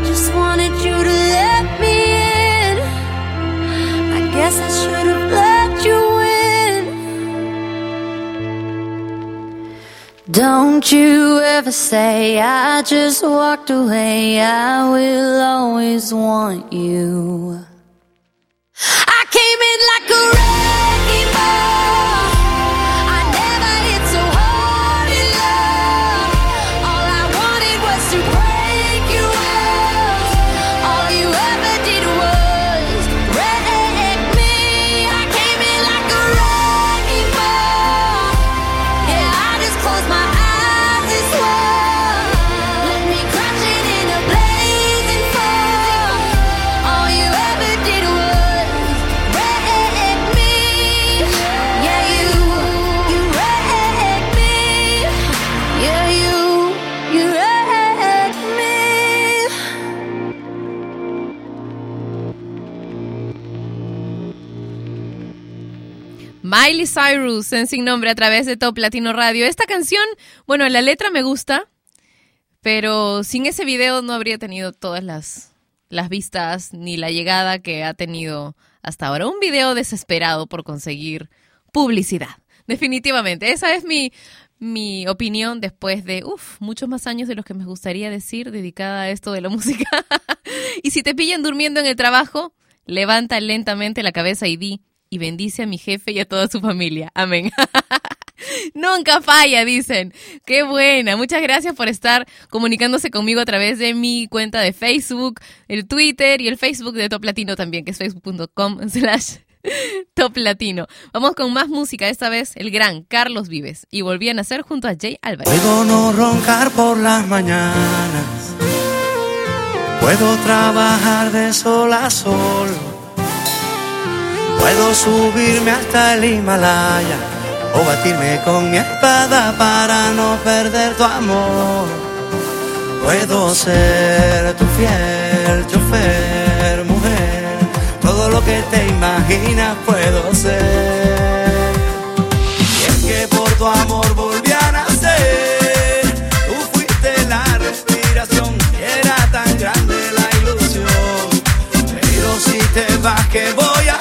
Just wanted you to let me in. I guess I should have let you in. Don't you ever say I just walked away. I will always want you. I came in like a wrecking Miley Cyrus en Sin Nombre a través de Top Latino Radio. Esta canción, bueno, la letra me gusta, pero sin ese video no habría tenido todas las, las vistas ni la llegada que ha tenido hasta ahora. Un video desesperado por conseguir publicidad. Definitivamente, esa es mi, mi opinión después de uf, muchos más años de los que me gustaría decir dedicada a esto de la música. y si te pillan durmiendo en el trabajo, levanta lentamente la cabeza y di, y bendice a mi jefe y a toda su familia. Amén. Nunca falla, dicen. Qué buena. Muchas gracias por estar comunicándose conmigo a través de mi cuenta de Facebook, el Twitter y el Facebook de Top Latino también, que es facebook.com slash Top Latino. Vamos con más música, esta vez el gran Carlos Vives. Y volví a nacer junto a Jay Álvarez. Puedo no roncar por las mañanas. Puedo trabajar de sol a sol. Puedo subirme hasta el Himalaya o batirme con mi espada para no perder tu amor. Puedo ser tu fiel chofer, mujer. Todo lo que te imaginas puedo ser. Y es que por tu amor volví a nacer. Tú fuiste la respiración era tan grande la ilusión. Pero si te vas, ¿qué voy a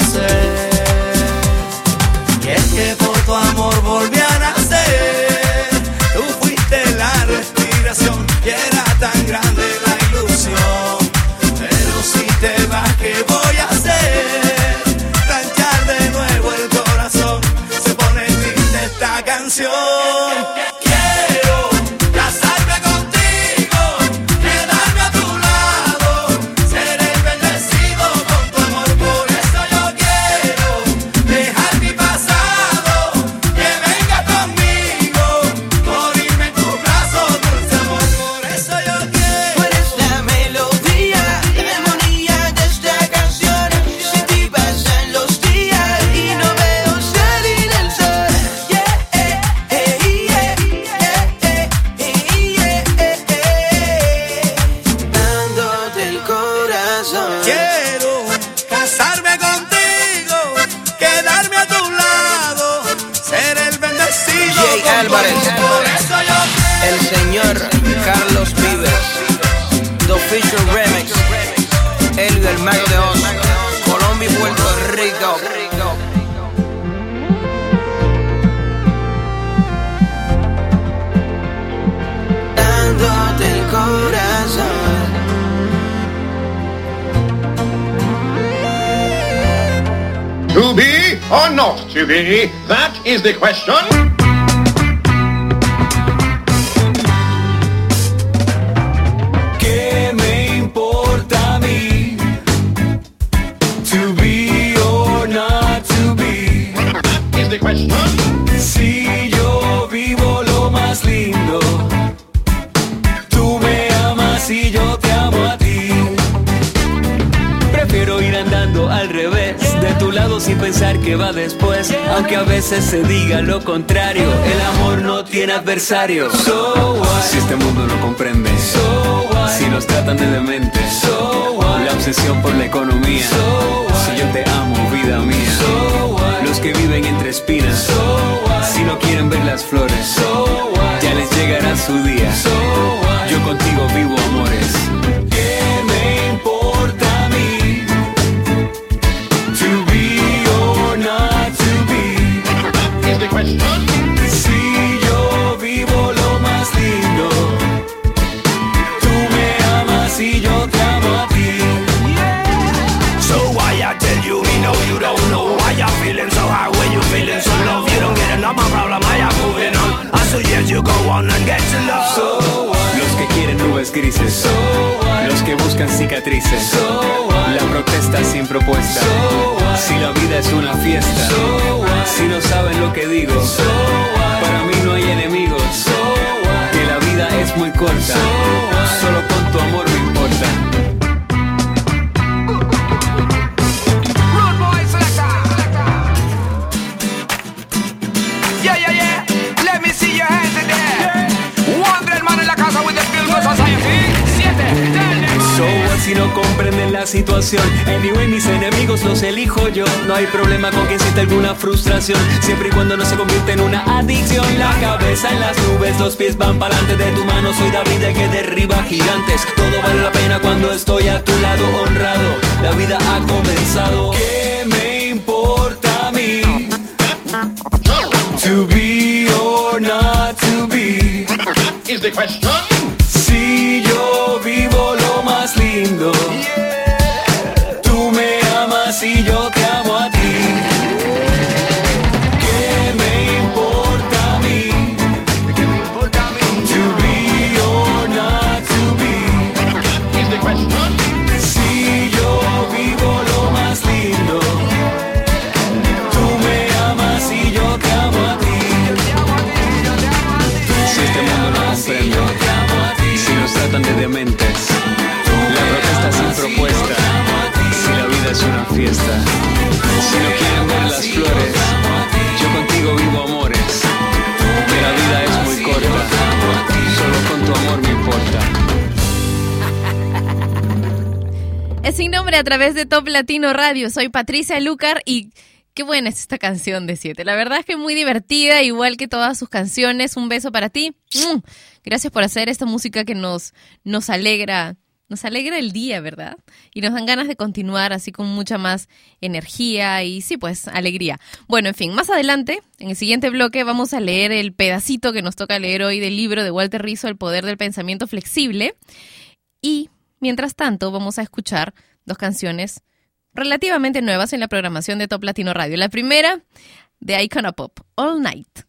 canción. Be? That is the question. Veces se diga lo contrario, el amor no tiene adversario. So what? Si este mundo no comprende, so what? si nos tratan de demente, so what? la obsesión por la economía. Si yo te amo, vida mía. Los que viven entre espinas, si no quieren ver las flores, ya les llegará su día. Yo contigo vivo and get to love Los que quieren nubes grises, los que buscan cicatrices, la protesta sin propuesta. Si la vida es una fiesta, si no saben lo que digo, para mí no hay enemigos. Que la vida es muy corta, solo con tu amor me importa. No comprenden la situación. Anyway, mis enemigos los elijo yo. No hay problema con quien sienta alguna frustración. Siempre y cuando no se convierta en una adicción. La cabeza en las nubes, los pies van para adelante de tu mano Soy David el que derriba gigantes. Todo vale la pena cuando estoy a tu lado a través de Top Latino Radio. Soy Patricia Lucar y qué buena es esta canción de Siete. La verdad es que muy divertida, igual que todas sus canciones. Un beso para ti. Mm. Gracias por hacer esta música que nos, nos alegra. Nos alegra el día, ¿verdad? Y nos dan ganas de continuar así con mucha más energía y sí, pues alegría. Bueno, en fin, más adelante, en el siguiente bloque, vamos a leer el pedacito que nos toca leer hoy del libro de Walter Rizzo, El Poder del Pensamiento Flexible. Y, mientras tanto, vamos a escuchar dos canciones relativamente nuevas en la programación de Top Latino Radio. La primera, de Icona Pop, All Night.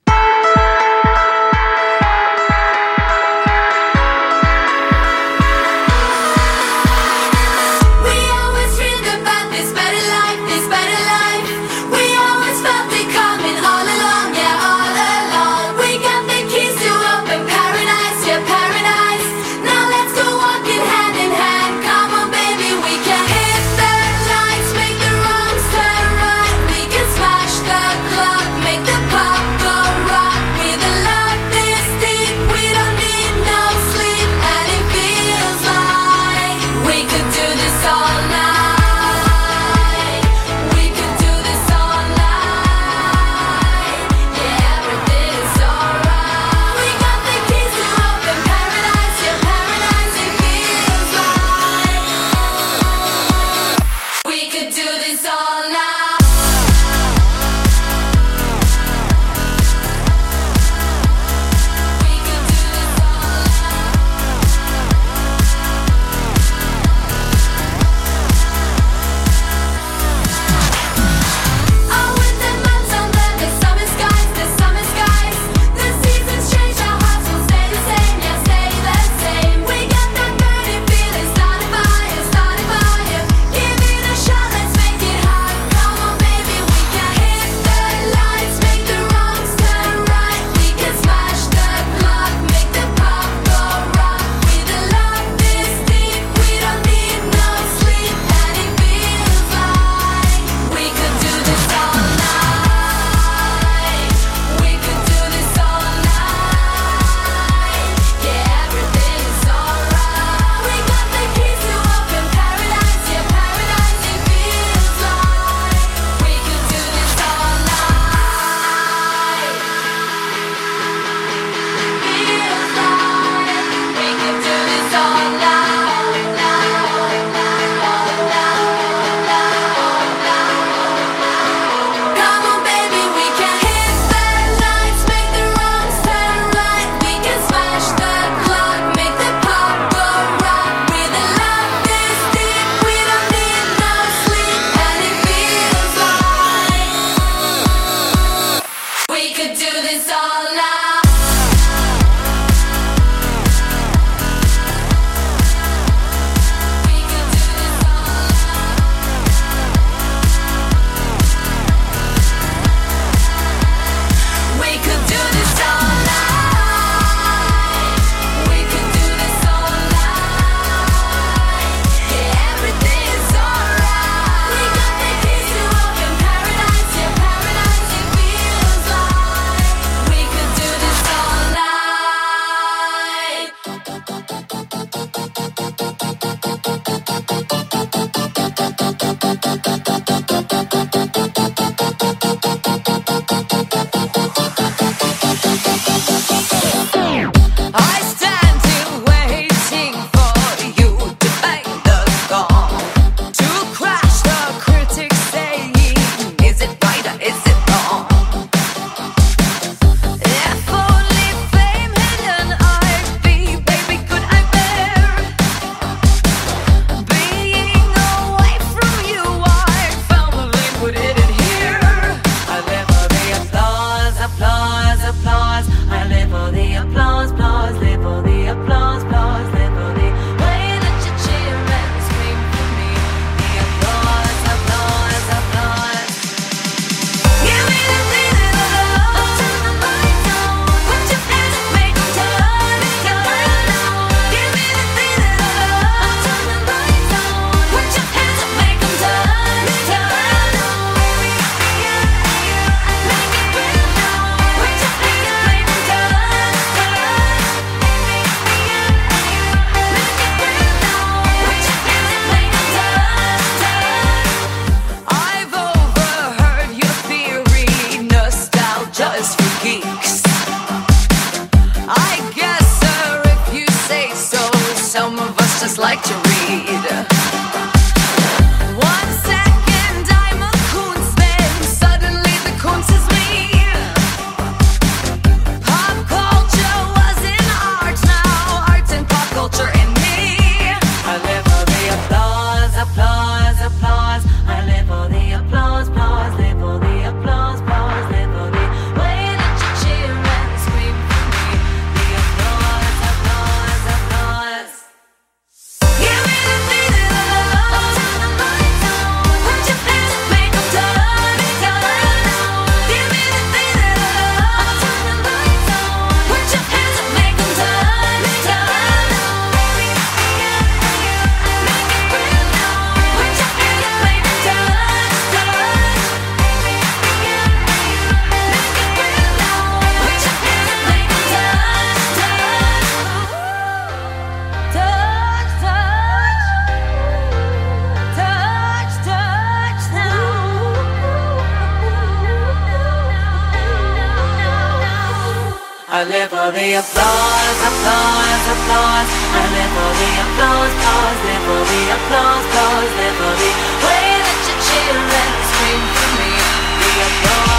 I live for the applause, applause, applause. I live for the applause, applause, live for the applause, applause, live for the way that you cheer and scream for me. The applause,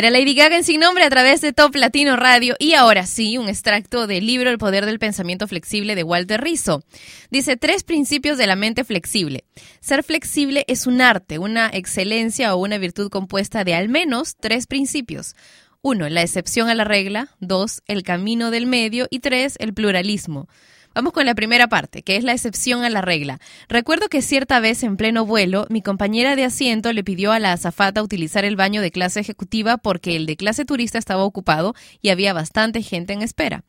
Era Lady Gaga en sin nombre a través de Top Latino Radio y ahora sí, un extracto del libro El poder del pensamiento flexible de Walter Rizzo. Dice tres principios de la mente flexible. Ser flexible es un arte, una excelencia o una virtud compuesta de al menos tres principios. Uno, la excepción a la regla. Dos, el camino del medio. Y tres, el pluralismo. Vamos con la primera parte, que es la excepción a la regla. Recuerdo que cierta vez en pleno vuelo, mi compañera de asiento le pidió a la azafata utilizar el baño de clase ejecutiva porque el de clase turista estaba ocupado y había bastante gente en espera.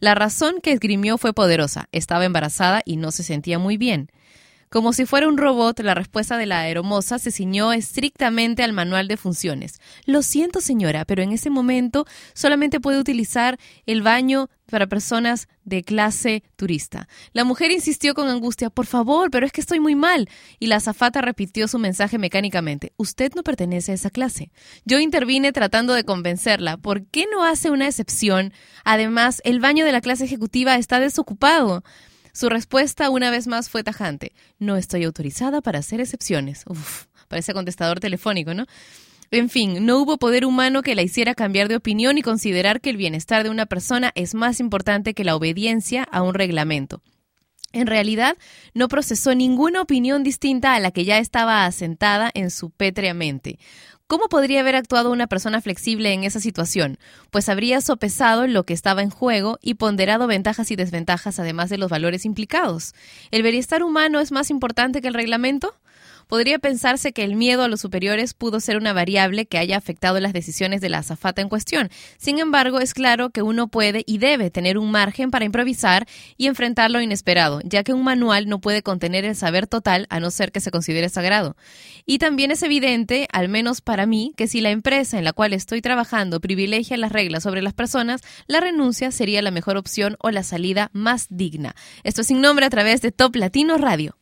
La razón que esgrimió fue poderosa. Estaba embarazada y no se sentía muy bien. Como si fuera un robot, la respuesta de la aeromoza se ciñó estrictamente al manual de funciones. Lo siento, señora, pero en ese momento solamente puede utilizar el baño para personas de clase turista. La mujer insistió con angustia, por favor, pero es que estoy muy mal. Y la azafata repitió su mensaje mecánicamente, usted no pertenece a esa clase. Yo intervine tratando de convencerla, ¿por qué no hace una excepción? Además, el baño de la clase ejecutiva está desocupado. Su respuesta una vez más fue tajante. No estoy autorizada para hacer excepciones. Parece contestador telefónico, ¿no? En fin, no hubo poder humano que la hiciera cambiar de opinión y considerar que el bienestar de una persona es más importante que la obediencia a un reglamento. En realidad, no procesó ninguna opinión distinta a la que ya estaba asentada en su pétrea mente. ¿Cómo podría haber actuado una persona flexible en esa situación? Pues habría sopesado lo que estaba en juego y ponderado ventajas y desventajas además de los valores implicados. ¿El bienestar humano es más importante que el reglamento? Podría pensarse que el miedo a los superiores pudo ser una variable que haya afectado las decisiones de la azafata en cuestión. Sin embargo, es claro que uno puede y debe tener un margen para improvisar y enfrentar lo inesperado, ya que un manual no puede contener el saber total a no ser que se considere sagrado. Y también es evidente, al menos para mí, que si la empresa en la cual estoy trabajando privilegia las reglas sobre las personas, la renuncia sería la mejor opción o la salida más digna. Esto es sin nombre a través de Top Latino Radio.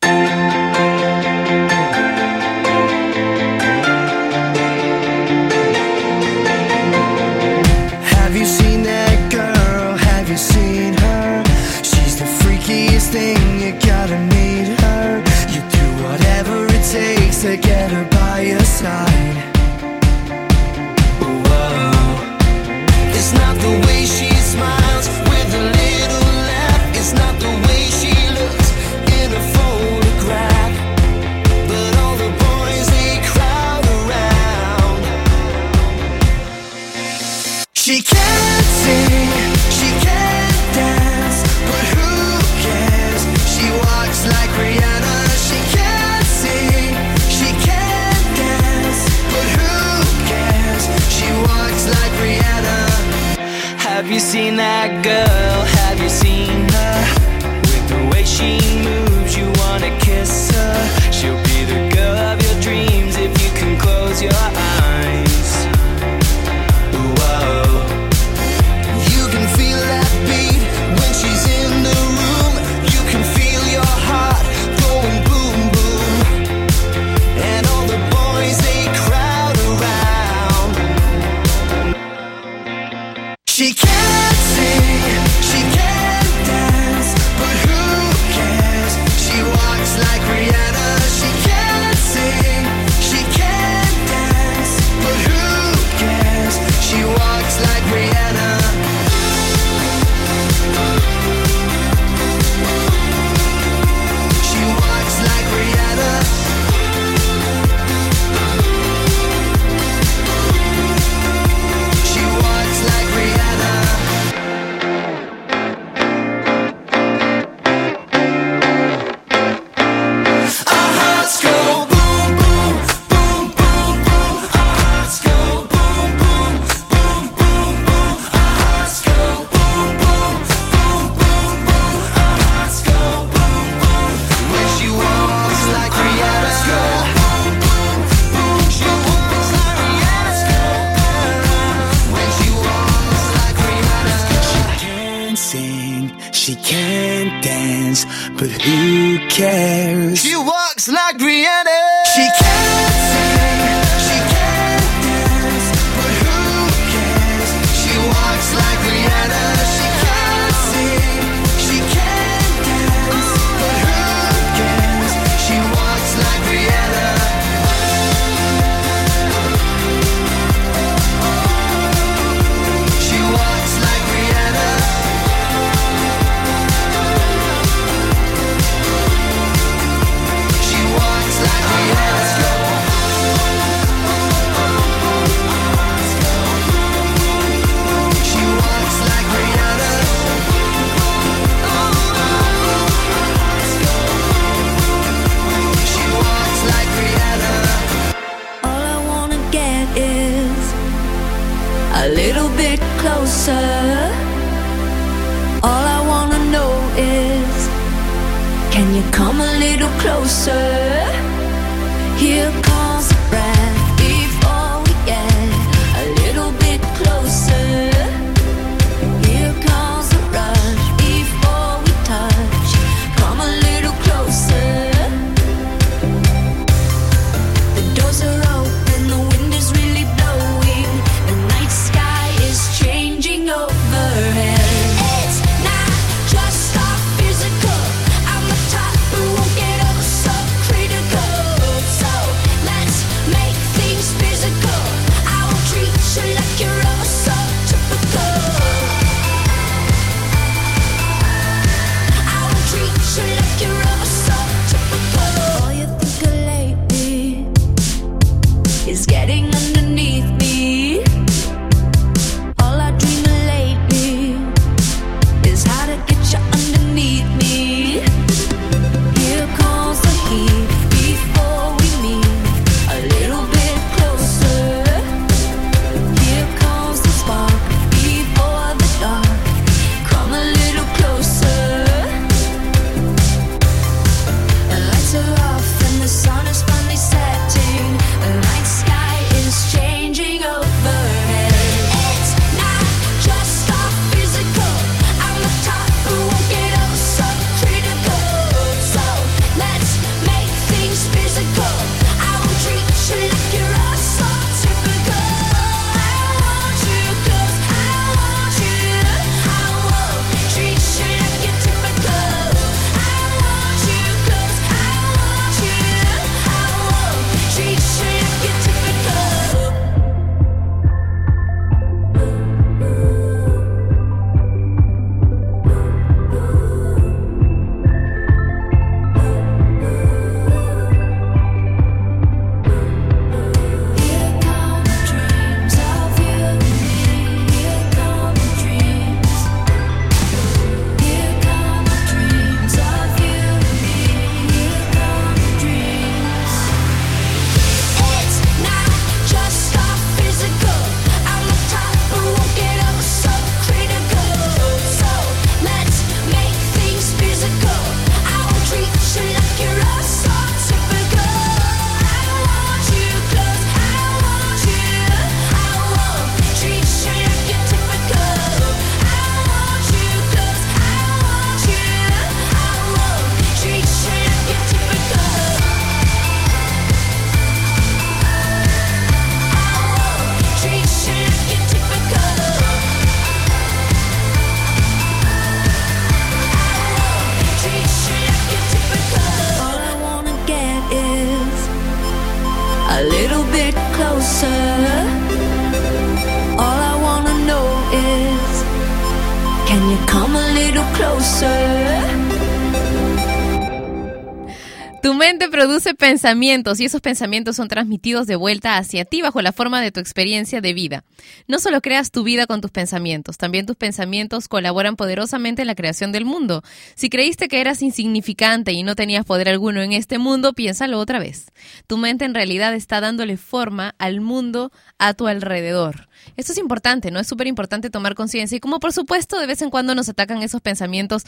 Pensamientos y esos pensamientos son transmitidos de vuelta hacia ti bajo la forma de tu experiencia de vida. No solo creas tu vida con tus pensamientos, también tus pensamientos colaboran poderosamente en la creación del mundo. Si creíste que eras insignificante y no tenías poder alguno en este mundo, piénsalo otra vez. Tu mente en realidad está dándole forma al mundo a tu alrededor. Esto es importante, ¿no? Es súper importante tomar conciencia y como por supuesto de vez en cuando nos atacan esos pensamientos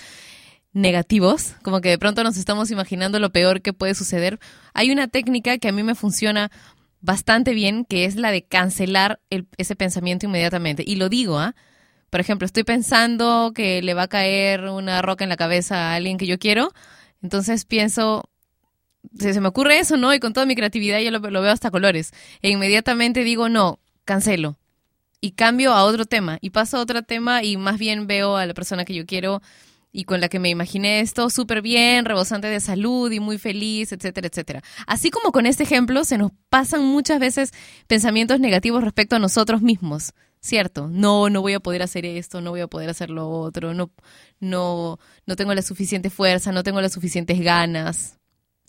negativos, como que de pronto nos estamos imaginando lo peor que puede suceder, hay una técnica que a mí me funciona bastante bien, que es la de cancelar el- ese pensamiento inmediatamente. Y lo digo, ¿ah? Por ejemplo, estoy pensando que le va a caer una roca en la cabeza a alguien que yo quiero Entonces pienso, se, se me ocurre eso, ¿no? Y con toda mi creatividad yo lo, lo veo hasta colores. E inmediatamente digo, no, cancelo. Y cambio a otro tema. Y paso a otro tema y más bien veo a la persona que yo quiero y con la que me imaginé esto súper bien, rebosante de salud y muy feliz, etcétera, etcétera. Así como con este ejemplo, se nos pasan muchas veces pensamientos negativos respecto a nosotros mismos. ¿Cierto? No, no voy a poder hacer esto, no voy a poder hacer lo otro, no, no, no tengo la suficiente fuerza, no tengo las suficientes ganas.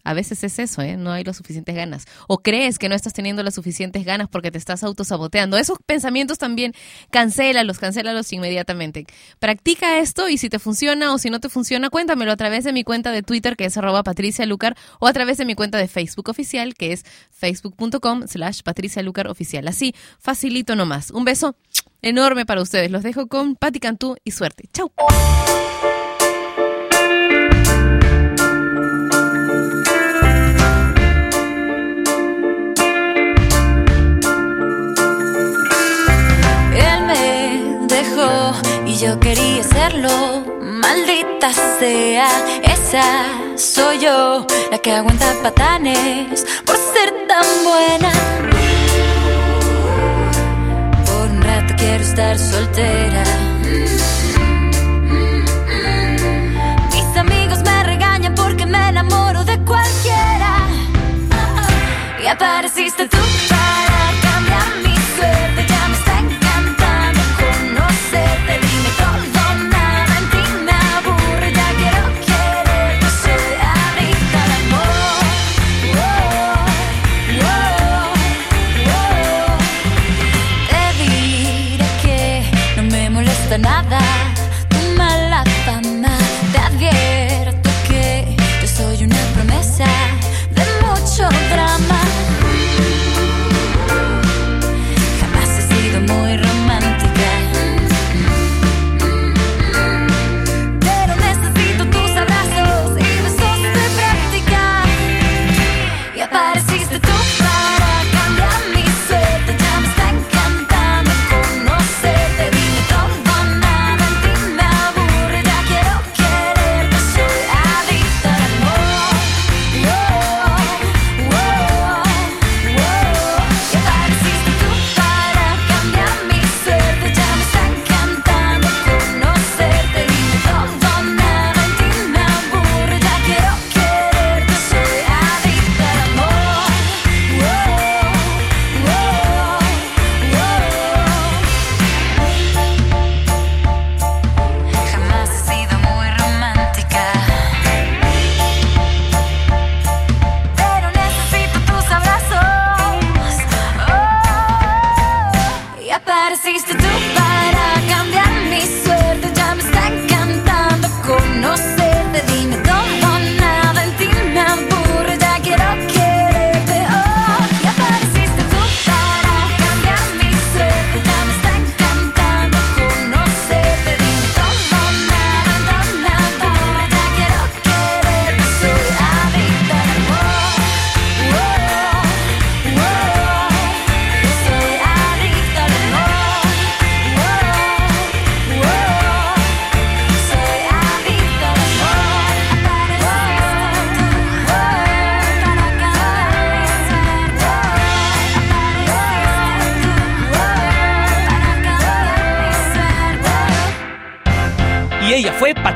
A veces es eso, ¿eh? No hay las suficientes ganas. O crees que no estás teniendo las suficientes ganas porque te estás autosaboteando. Esos pensamientos también, cancélalos, cancélalos inmediatamente. Practica esto y si te funciona o si no te funciona, cuéntamelo a través de mi cuenta de Twitter, que es arroba Patricia Lucar, o a través de mi cuenta de Facebook oficial, que es facebook.com slash Patricia Lucar oficial. Así, facilito nomás. Un beso enorme para ustedes. Los dejo con Pati Cantú y suerte. Chau. Yo quería serlo. Maldita sea, esa soy yo, la que aguanta patanes por ser tan buena. Por un rato quiero estar soltera. Mis amigos me regañan porque me enamoro de cualquiera. Y apareciste tú para